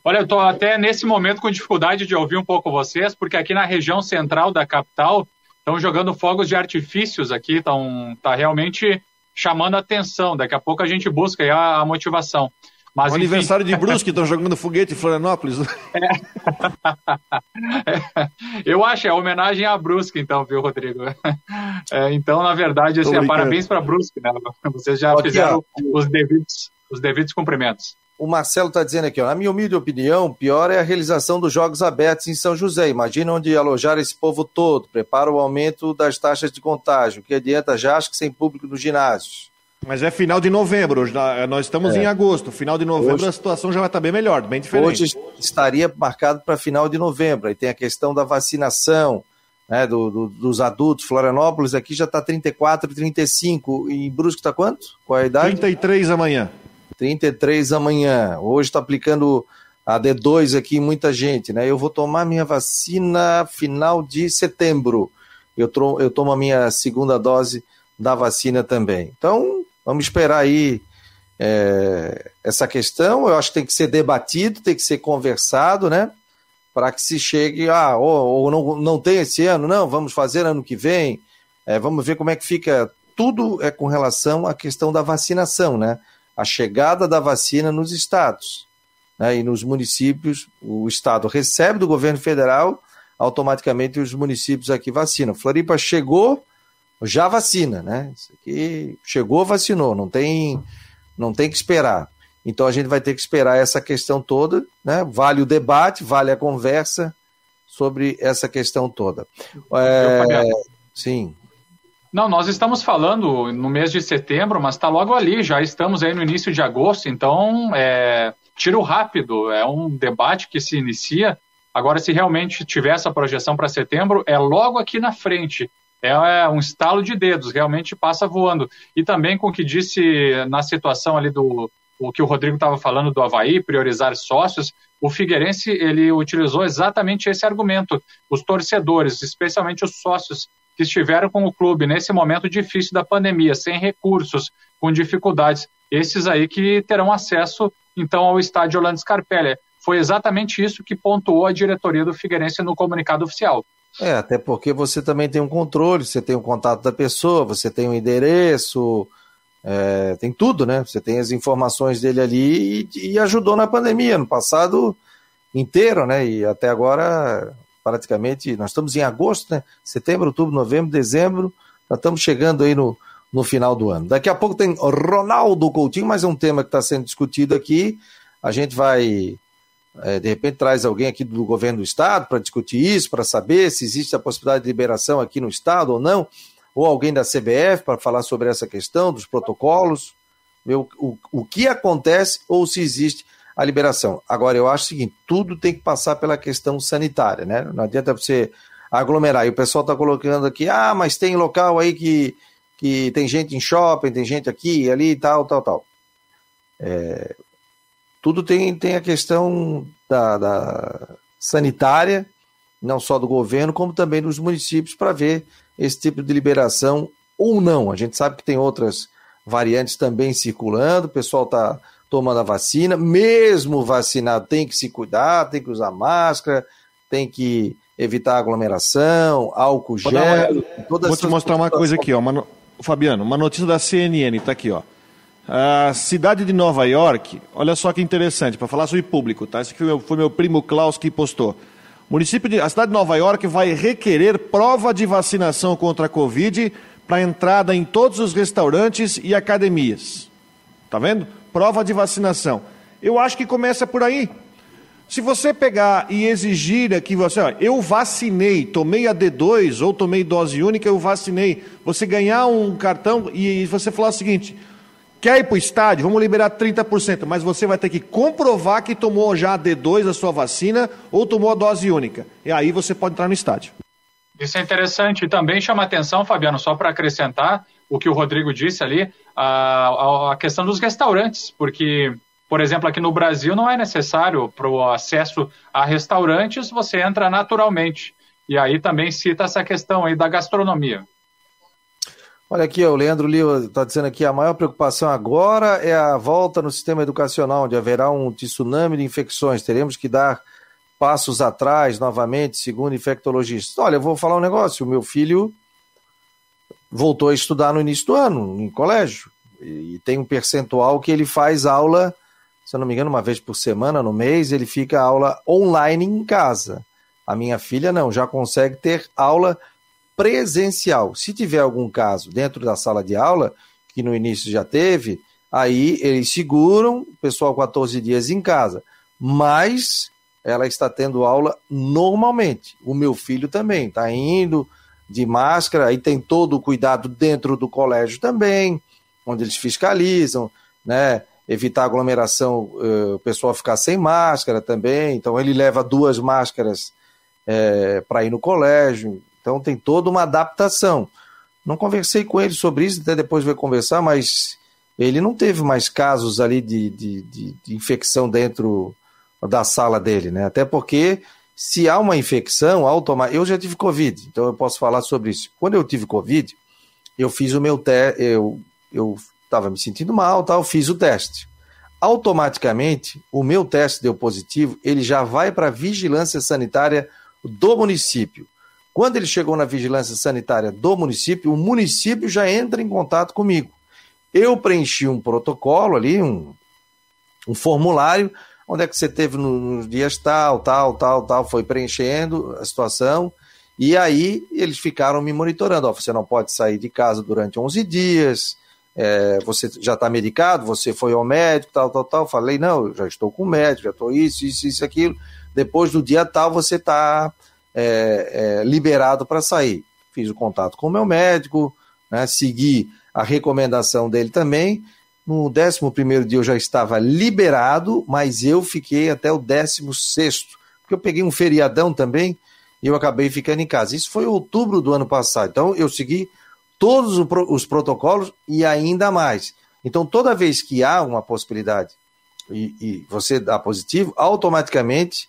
Olha, eu estou até nesse momento com dificuldade de ouvir um pouco vocês, porque aqui na região central da capital estão jogando fogos de artifícios aqui, estão tá realmente chamando a atenção. Daqui a pouco a gente busca a, a motivação. Mas, o enfim... aniversário de Brusque, estão jogando foguete em Florianópolis. É. Eu acho, é homenagem a Brusque, então, viu, Rodrigo? É, então, na verdade, assim, é parabéns para Brusque, né? Vocês já aqui, fizeram os devidos, os devidos cumprimentos. O Marcelo está dizendo aqui, ó, na minha humilde opinião, pior é a realização dos Jogos Abertos em São José. Imagina onde alojar esse povo todo, prepara o aumento das taxas de contágio, que adianta já acho que sem público nos ginásios. Mas é final de novembro, nós estamos é. em agosto. Final de novembro hoje, a situação já vai estar bem melhor, bem diferente. Hoje estaria marcado para final de novembro. Aí tem a questão da vacinação né, do, do, dos adultos. Florianópolis aqui já está 34, 35. E em Brusque está quanto? Qual é a idade? 33 amanhã. 33 amanhã. Hoje está aplicando a D2 aqui, muita gente, né? Eu vou tomar minha vacina final de setembro. Eu, eu tomo a minha segunda dose da vacina também. Então, vamos esperar aí é, essa questão. Eu acho que tem que ser debatido, tem que ser conversado, né? Para que se chegue, ah, ou, ou, não, não tem esse ano, não, vamos fazer ano que vem. É, vamos ver como é que fica. Tudo é com relação à questão da vacinação, né? A chegada da vacina nos estados né, e nos municípios, o Estado recebe do governo federal, automaticamente os municípios aqui vacinam. Floripa chegou, já vacina, né? Isso aqui chegou, vacinou, não tem, não tem que esperar. Então a gente vai ter que esperar essa questão toda, né? Vale o debate, vale a conversa sobre essa questão toda. É, sim. Não, nós estamos falando no mês de setembro, mas está logo ali, já estamos aí no início de agosto, então é, tiro rápido, é um debate que se inicia. Agora, se realmente tiver essa projeção para setembro, é logo aqui na frente. É um estalo de dedos, realmente passa voando. E também com o que disse na situação ali do o que o Rodrigo estava falando do Havaí, priorizar sócios, o Figueirense ele utilizou exatamente esse argumento. Os torcedores, especialmente os sócios que estiveram com o clube nesse momento difícil da pandemia, sem recursos, com dificuldades, esses aí que terão acesso então ao estádio Orlando Scarpelli. Foi exatamente isso que pontuou a diretoria do Figueirense no comunicado oficial. É, até porque você também tem um controle, você tem o um contato da pessoa, você tem o um endereço, é, tem tudo, né? Você tem as informações dele ali e, e, ajudou na pandemia, no passado inteiro, né? E até agora, praticamente, nós estamos em agosto, né? Setembro, outubro, novembro, dezembro, já estamos chegando aí no, no final do ano. Daqui a pouco tem Ronaldo Coutinho, mas é um tema que está sendo discutido aqui. A gente vai, de repente, traz alguém aqui do governo do estado para discutir isso, para saber se existe a possibilidade de liberação aqui no estado ou não, ou alguém da CBF para falar sobre essa questão dos protocolos, o, o, o que acontece ou se existe a liberação. Agora, eu acho o seguinte: tudo tem que passar pela questão sanitária, né? Não adianta você aglomerar. E o pessoal está colocando aqui, ah, mas tem local aí que que tem gente em shopping, tem gente aqui ali e tal, tal, tal. É, tudo tem, tem a questão da, da, sanitária, não só do governo, como também dos municípios, para ver esse tipo de liberação ou não. A gente sabe que tem outras variantes também circulando, o pessoal está tomando a vacina, mesmo vacinado tem que se cuidar, tem que usar máscara, tem que evitar aglomeração, álcool gel. Vou, vou te mostrar uma coisa aqui, ó, uma, Fabiano, uma notícia da CNN, está aqui, ó. A cidade de Nova York, olha só que interessante, para falar sobre público, tá? Esse foi meu, foi meu primo Klaus que postou. Município de, a cidade de Nova York vai requerer prova de vacinação contra a Covid para entrada em todos os restaurantes e academias. Tá vendo? Prova de vacinação. Eu acho que começa por aí. Se você pegar e exigir que você, ó, eu vacinei, tomei a D2 ou tomei dose única, eu vacinei, você ganhar um cartão e você falar o seguinte: quer ir para o estádio? Vamos liberar 30%, mas você vai ter que comprovar que tomou já a D2, a sua vacina, ou tomou a dose única. E aí você pode entrar no estádio. Isso é interessante. E também chama atenção, Fabiano, só para acrescentar o que o Rodrigo disse ali, a, a questão dos restaurantes, porque por exemplo, aqui no Brasil não é necessário para o acesso a restaurantes, você entra naturalmente. E aí também cita essa questão aí da gastronomia. Olha aqui, o Leandro Lima está dizendo aqui, a maior preocupação agora é a volta no sistema educacional, onde haverá um tsunami de infecções. Teremos que dar passos atrás novamente, segundo infectologistas. Olha, eu vou falar um negócio, o meu filho voltou a estudar no início do ano, em colégio, e tem um percentual que ele faz aula se eu não me engano, uma vez por semana, no mês, ele fica aula online em casa. A minha filha não, já consegue ter aula presencial. Se tiver algum caso dentro da sala de aula, que no início já teve, aí eles seguram o pessoal 14 dias em casa. Mas ela está tendo aula normalmente. O meu filho também está indo de máscara, aí tem todo o cuidado dentro do colégio também, onde eles fiscalizam, né? evitar aglomeração, uh, o pessoal ficar sem máscara também. Então ele leva duas máscaras é, para ir no colégio. Então tem toda uma adaptação. Não conversei com ele sobre isso, até depois vai conversar, mas ele não teve mais casos ali de, de, de, de infecção dentro da sala dele, né? Até porque se há uma infecção automática. Eu já tive Covid, então eu posso falar sobre isso. Quando eu tive Covid, eu fiz o meu teste, eu eu estava me sentindo mal, tal, fiz o teste. Automaticamente, o meu teste deu positivo, ele já vai para a vigilância sanitária do município. Quando ele chegou na vigilância sanitária do município, o município já entra em contato comigo. Eu preenchi um protocolo ali, um, um formulário, onde é que você teve nos dias tal, tal, tal, tal, foi preenchendo a situação, e aí eles ficaram me monitorando. Ó, você não pode sair de casa durante 11 dias, é, você já está medicado, você foi ao médico, tal, tal, tal. Falei, não, eu já estou com o médico, já estou isso, isso, isso, aquilo. Depois do dia tal, você está é, é, liberado para sair. Fiz o contato com o meu médico, né, segui a recomendação dele também. No 11 dia eu já estava liberado, mas eu fiquei até o 16, porque eu peguei um feriadão também e eu acabei ficando em casa. Isso foi outubro do ano passado. Então eu segui todos os protocolos e ainda mais. Então, toda vez que há uma possibilidade e, e, você dá positivo, automaticamente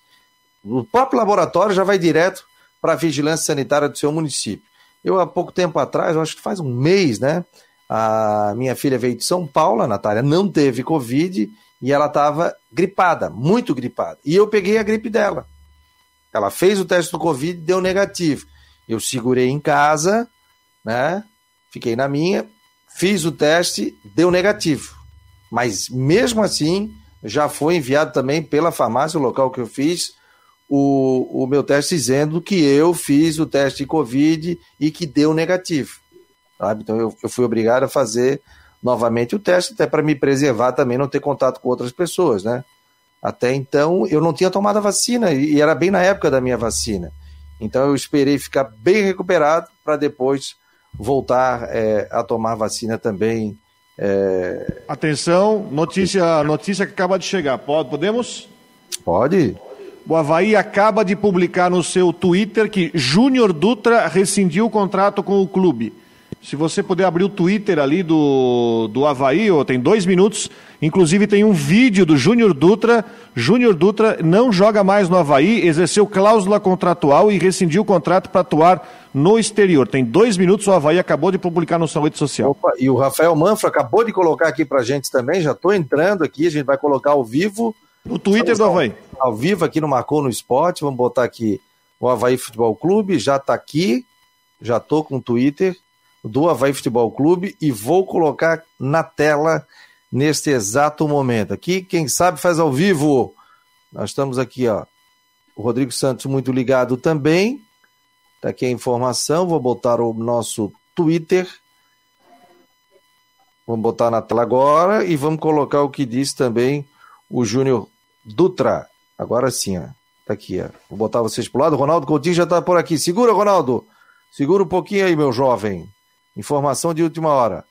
o próprio laboratório já vai direto para a vigilância sanitária do seu município. Eu, há pouco tempo atrás, acho que faz um mês, né? A minha filha veio de São Paulo, a Natália não teve Covid e ela estava gripada, muito gripada. E eu peguei a gripe dela. Ela fez o teste do Covid e deu negativo. Eu segurei em casa, né? Fiquei na minha, fiz o teste, deu negativo. Mas mesmo assim, já foi enviado também pela farmácia, o local que eu fiz, o, o meu teste dizendo que eu fiz o teste de Covid e que deu negativo. Sabe? Então eu, eu fui obrigado a fazer novamente o teste, até para me preservar também, não ter contato com outras pessoas, né? Até então eu não tinha tomado a vacina e era bem na época da minha vacina. Então eu esperei ficar bem recuperado para depois voltar é, a tomar vacina também. É... Atenção, notícia, notícia que acaba de chegar. Pode, podemos? Pode. O Havaí acaba de publicar no seu Twitter que Júnior Dutra rescindiu o contrato com o clube. Se você puder abrir o Twitter ali do, do Havaí, oh, tem dois minutos. Inclusive tem um vídeo do Júnior Dutra. Júnior Dutra não joga mais no Havaí, exerceu cláusula contratual e rescindiu o contrato para atuar no exterior. Tem dois minutos, o Havaí acabou de publicar no sua rede social. Opa, e o Rafael Manfro acabou de colocar aqui para gente também, já estou entrando aqui, a gente vai colocar ao vivo. O Twitter do Havaí. Ao, vivo aqui no Marcou no Esporte, vamos botar aqui o Havaí Futebol Clube, já está aqui, já estou com o Twitter do Havaí Futebol Clube e vou colocar na tela neste exato momento. Aqui, quem sabe faz ao vivo. Nós estamos aqui, ó. O Rodrigo Santos muito ligado também. Tá aqui a informação. Vou botar o nosso Twitter. Vamos botar na tela agora e vamos colocar o que diz também o Júnior Dutra. Agora sim, ó. Tá aqui, ó. Vou botar vocês pro lado. Ronaldo Coutinho já tá por aqui. Segura, Ronaldo. Segura um pouquinho aí, meu jovem. Informação de última hora.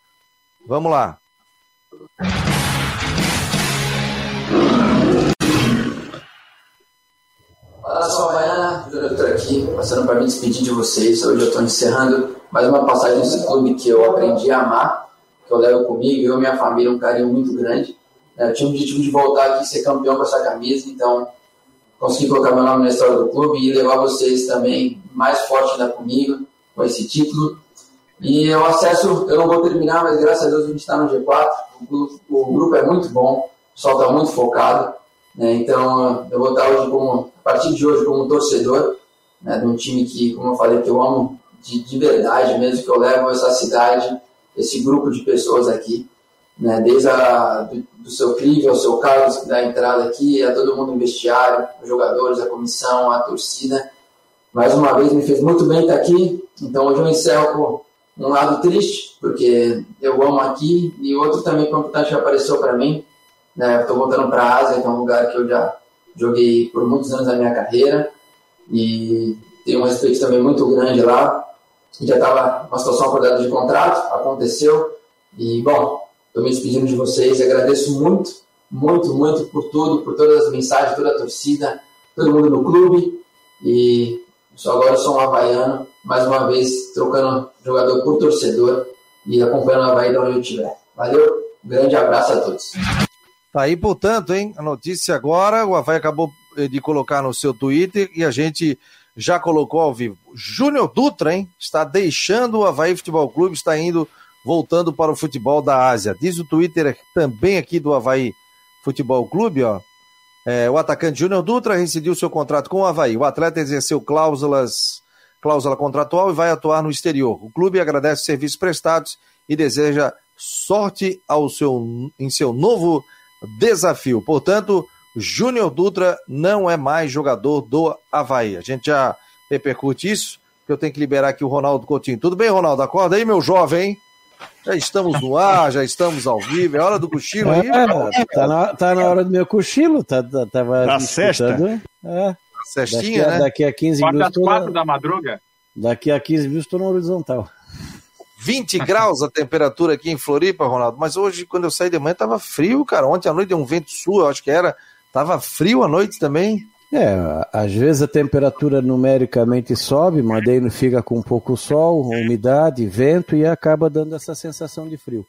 Vamos lá. Olá, sou Baiana, Júnior aqui, passando para me despedir de vocês. Hoje eu estou encerrando mais uma passagem nesse clube que eu aprendi a amar, que eu levo comigo, eu e minha família, um carinho muito grande. Eu tinha o objetivo de voltar aqui e ser campeão com essa camisa, então consegui colocar meu nome na história do clube e levar vocês também mais forte ainda comigo, com esse título. E o acesso, eu não vou terminar, mas graças a Deus a gente está no G4. O, o, grupo é muito bom, o pessoal está muito focado. Né? Então, eu vou estar hoje, como, a partir de hoje, como torcedor né, de um time que, como eu falei, que eu amo de, de verdade mesmo, que eu levo essa cidade, esse grupo de pessoas aqui. Né, desde a, do, do seu Clive ao seu Carlos, que dá a entrada aqui, a todo mundo no vestiário, os jogadores, a comissão, a torcida. Mais uma vez, me fez muito bem estar aqui. Então, hoje eu encerro com um lado triste, porque eu amo aqui, e outro também importante apareceu para mim. Né? Estou voltando para a Ásia, que é um lugar que eu já joguei por muitos anos da minha carreira, e tenho um respeito também muito grande lá. Já estava uma situação acordada de contrato, aconteceu, e bom, estou me despedindo de vocês, agradeço muito, muito, muito por tudo, por todas as mensagens, toda a torcida, todo mundo no clube, e só agora eu sou um havaiano, mais uma vez trocando jogador por torcedor e acompanhando o Havaí de onde eu estiver. Valeu, grande abraço a todos. Tá aí, portanto, hein? A notícia agora, o Havaí acabou eh, de colocar no seu Twitter e a gente já colocou ao vivo. Júnior Dutra, hein? Está deixando o Havaí Futebol Clube, está indo, voltando para o futebol da Ásia. Diz o Twitter também aqui do Havaí Futebol Clube, ó. É, o atacante Júnior Dutra rescindiu seu contrato com o Havaí. O atleta exerceu cláusulas, cláusula contratual e vai atuar no exterior. O clube agradece os serviços prestados e deseja sorte ao seu, em seu novo desafio. Portanto, Júnior Dutra não é mais jogador do Havaí. A gente já repercute isso, que eu tenho que liberar aqui o Ronaldo Coutinho. Tudo bem, Ronaldo? Acorda aí, meu jovem, Já estamos no ar, já estamos ao vivo. É hora do cochilo aí? É, tá, na, tá na hora do meu cochilo. Tá, tá, tava Na sexta? É. Cestinha, daqui, a, né? daqui a 15 Quarta minutos. na- quatro da madruga? Daqui a 15 minutos estou na horizontal. 20 graus a temperatura aqui em Floripa, Ronaldo. Mas hoje, quando eu saí de manhã, tava frio, cara. Ontem à noite deu um vento sul, eu acho que era. Tava frio à noite também. É, às vezes a temperatura numericamente sobe, mas daí não fica com pouco sol, umidade, vento e acaba dando essa sensação de frio.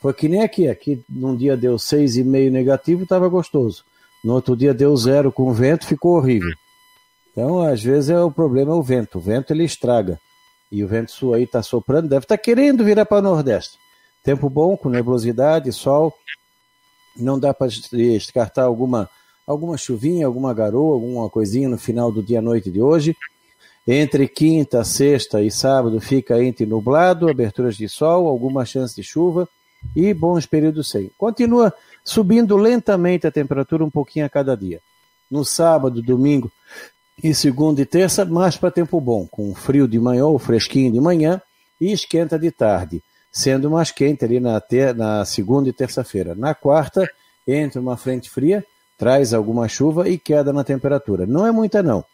Foi que nem aqui, aqui num dia deu 6,5 negativo, estava gostoso. No outro dia deu zero com vento, ficou horrível. Então, às vezes é o problema é o vento. O vento ele estraga. E o vento sul aí está soprando, deve estar querendo virar para o Nordeste. Tempo bom, com nebulosidade, sol. Não dá para descartar alguma alguma chuvinha, alguma garoa, alguma coisinha no final do dia à noite de hoje. Entre quinta, sexta e sábado fica entre nublado, aberturas de sol, alguma chance de chuva e bons períodos sem. Continua subindo lentamente a temperatura um pouquinho a cada dia. No sábado, domingo e segunda e terça, mais para tempo bom, com frio de manhã ou fresquinho de manhã e esquenta de tarde, sendo mais quente ali na, ter na segunda e terça-feira. Na quarta, entra uma frente fria, traz alguma chuva e queda na temperatura. Não é muita, não.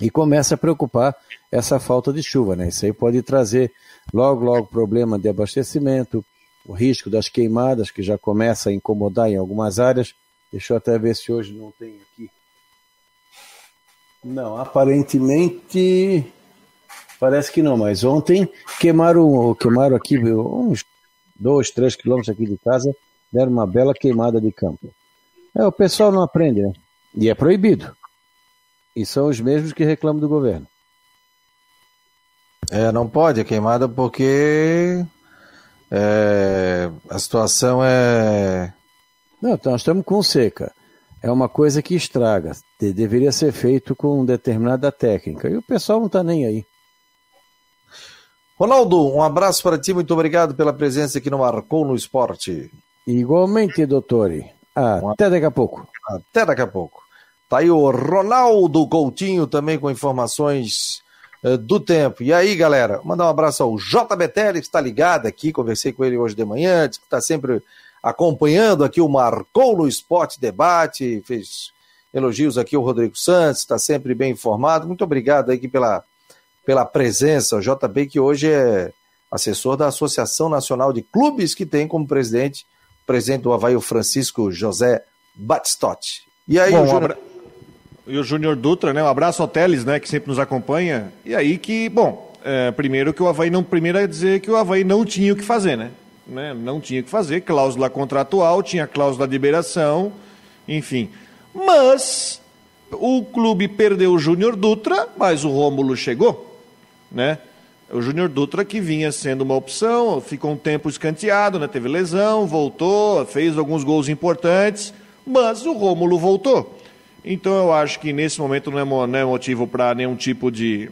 E começa a preocupar essa falta de chuva, né? Isso aí pode trazer logo, logo problema de abastecimento, o risco das queimadas, que já começa a incomodar em algumas áreas. Deixa eu até ver se hoje não tem aqui. Não, aparentemente parece que não, mas ontem queimaram, queimaram aqui uns dois, três quilômetros aqui de casa, deram uma bela queimada de campo. É, o pessoal não aprende, né? E é proibido. E são os mesmos que reclamam do governo. É, não pode, é queimada porque é, a situação é. Não, então nós estamos com seca. É uma coisa que estraga. De- deveria ser feito com determinada técnica. E o pessoal não está nem aí. Ronaldo, um abraço para ti, muito obrigado pela presença aqui no Marcou no Esporte. Igualmente, doutor. Até daqui a pouco. Até daqui a pouco. Tá aí o Ronaldo Coutinho também com informações eh, do tempo. E aí, galera, mandar um abraço ao JBTL, que está ligado aqui, conversei com ele hoje de manhã, disse que está sempre acompanhando aqui o Marcou no Esporte Debate, fez elogios aqui ao Rodrigo Santos, está sempre bem informado. Muito obrigado aqui pela, pela presença. O JB, que hoje é assessor da Associação Nacional de Clubes, que tem como presidente o presidente do Havaí, o Francisco José Batistotti. E aí, Bom, o Júnior... abra- E o Júnior Dutra, né? Um abraço ao Teles, né? Que sempre nos acompanha. E aí que, bom, é, primeiro que o Havaí não. Primeiro é dizer que o Havaí não tinha o que fazer, né? né? Não tinha o que fazer, cláusula contratual, tinha cláusula de liberação, enfim. Mas o clube perdeu o Júnior Dutra, mas o Rômulo chegou, né? O Júnior Dutra que vinha sendo uma opção, ficou um tempo escanteado, né? Teve lesão, voltou, fez alguns gols importantes, mas o Rômulo voltou. Então eu acho que nesse momento não é, não é motivo para nenhum tipo de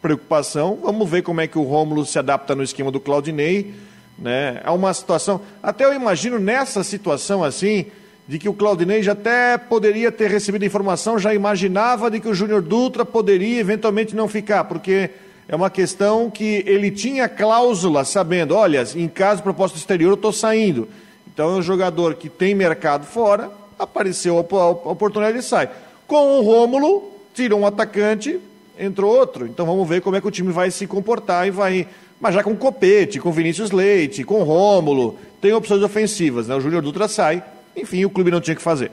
preocupação. Vamos ver como é que o Rômulo se adapta no esquema do Claudinei. Né? É uma situação. Até eu imagino nessa situação assim, de que o Claudinei já até poderia ter recebido informação, já imaginava de que o Júnior Dutra poderia eventualmente não ficar, porque é uma questão que ele tinha cláusula sabendo, olha, em caso de proposta exterior eu estou saindo. Então é um jogador que tem mercado fora, apareceu a op- a oportunidade e sai. Com o Rômulo, tirou um atacante, entrou outro. Então vamos ver como é que o time vai se comportar e vai. Mas já com Copete, com Vinícius Leite, com Rômulo, tem opções ofensivas, né? O Júnior Dutra sai. Enfim, o clube não tinha que fazer.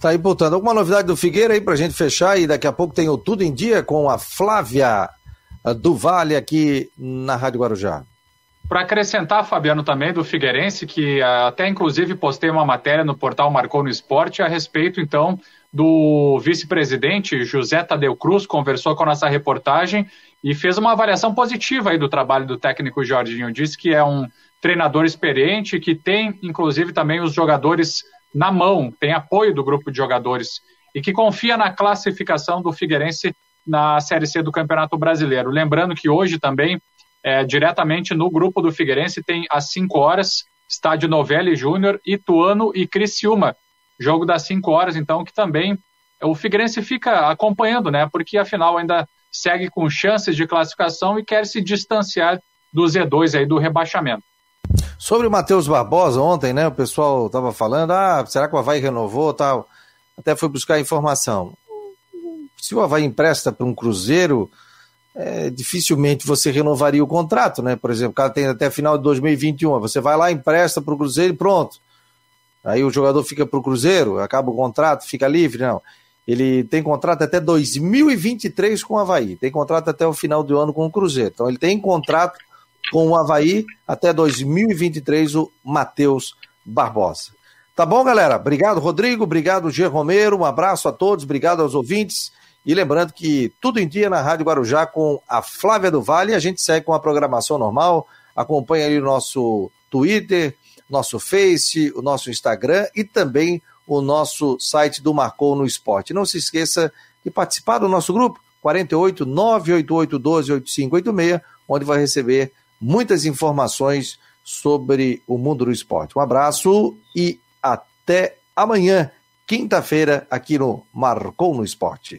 Tá aí, portanto, alguma novidade do Figueira aí pra gente fechar e daqui a pouco tem o Tudo em Dia com a Flávia eh, do Vale aqui na Rádio Guarujá. Para acrescentar, Fabiano, também do Figueirense, que até inclusive postei uma matéria no portal Marcou no Esporte a respeito, então, do vice-presidente José Tadeu Cruz, conversou com a nossa reportagem e fez uma avaliação positiva aí do trabalho do técnico Jorginho. Disse que é um treinador experiente, que tem, inclusive, também os jogadores na mão, tem apoio do grupo de jogadores e que confia na classificação do Figueirense na Série C do Campeonato Brasileiro. Lembrando que hoje também é, diretamente no grupo do Figueirense, tem às 5 horas, Estádio Novelli Júnior, Ituano e Criciúma. Jogo das 5 horas, então, que também o Figueirense fica acompanhando, né? Porque afinal ainda segue com chances de classificação e quer se distanciar do Z2 aí do rebaixamento. Sobre o Matheus Barbosa, ontem, né? O pessoal estava falando, ah, será que o Havaí renovou tal? Até foi buscar informação. Se o Havaí empresta para um Cruzeiro, é, dificilmente você renovaria o contrato, né? Por exemplo, o cara tem até final de 2021, você vai lá, empresta para o Cruzeiro e pronto. Aí o jogador fica para o Cruzeiro, acaba o contrato, fica livre, não. Ele tem contrato até 2023 com o Havaí, tem contrato até o final do ano com o Cruzeiro. Então ele tem contrato com o Havaí até 2023, o Matheus Barbosa. Tá bom, galera? Obrigado, Rodrigo. Obrigado, G. Romero. Um abraço a todos. Obrigado aos ouvintes. E lembrando que tudo em dia na Rádio Guarujá com a Flávia do Vale. A gente segue com a programação normal. Acompanha aí o nosso Twitter, nosso Face, o nosso Instagram e também o nosso site do Marcou no Esporte. Não se esqueça de participar do nosso grupo 48 988 12 8586, onde vai receber muitas informações sobre o mundo do esporte. Um abraço e até amanhã, quinta-feira, aqui no Marcou no Esporte.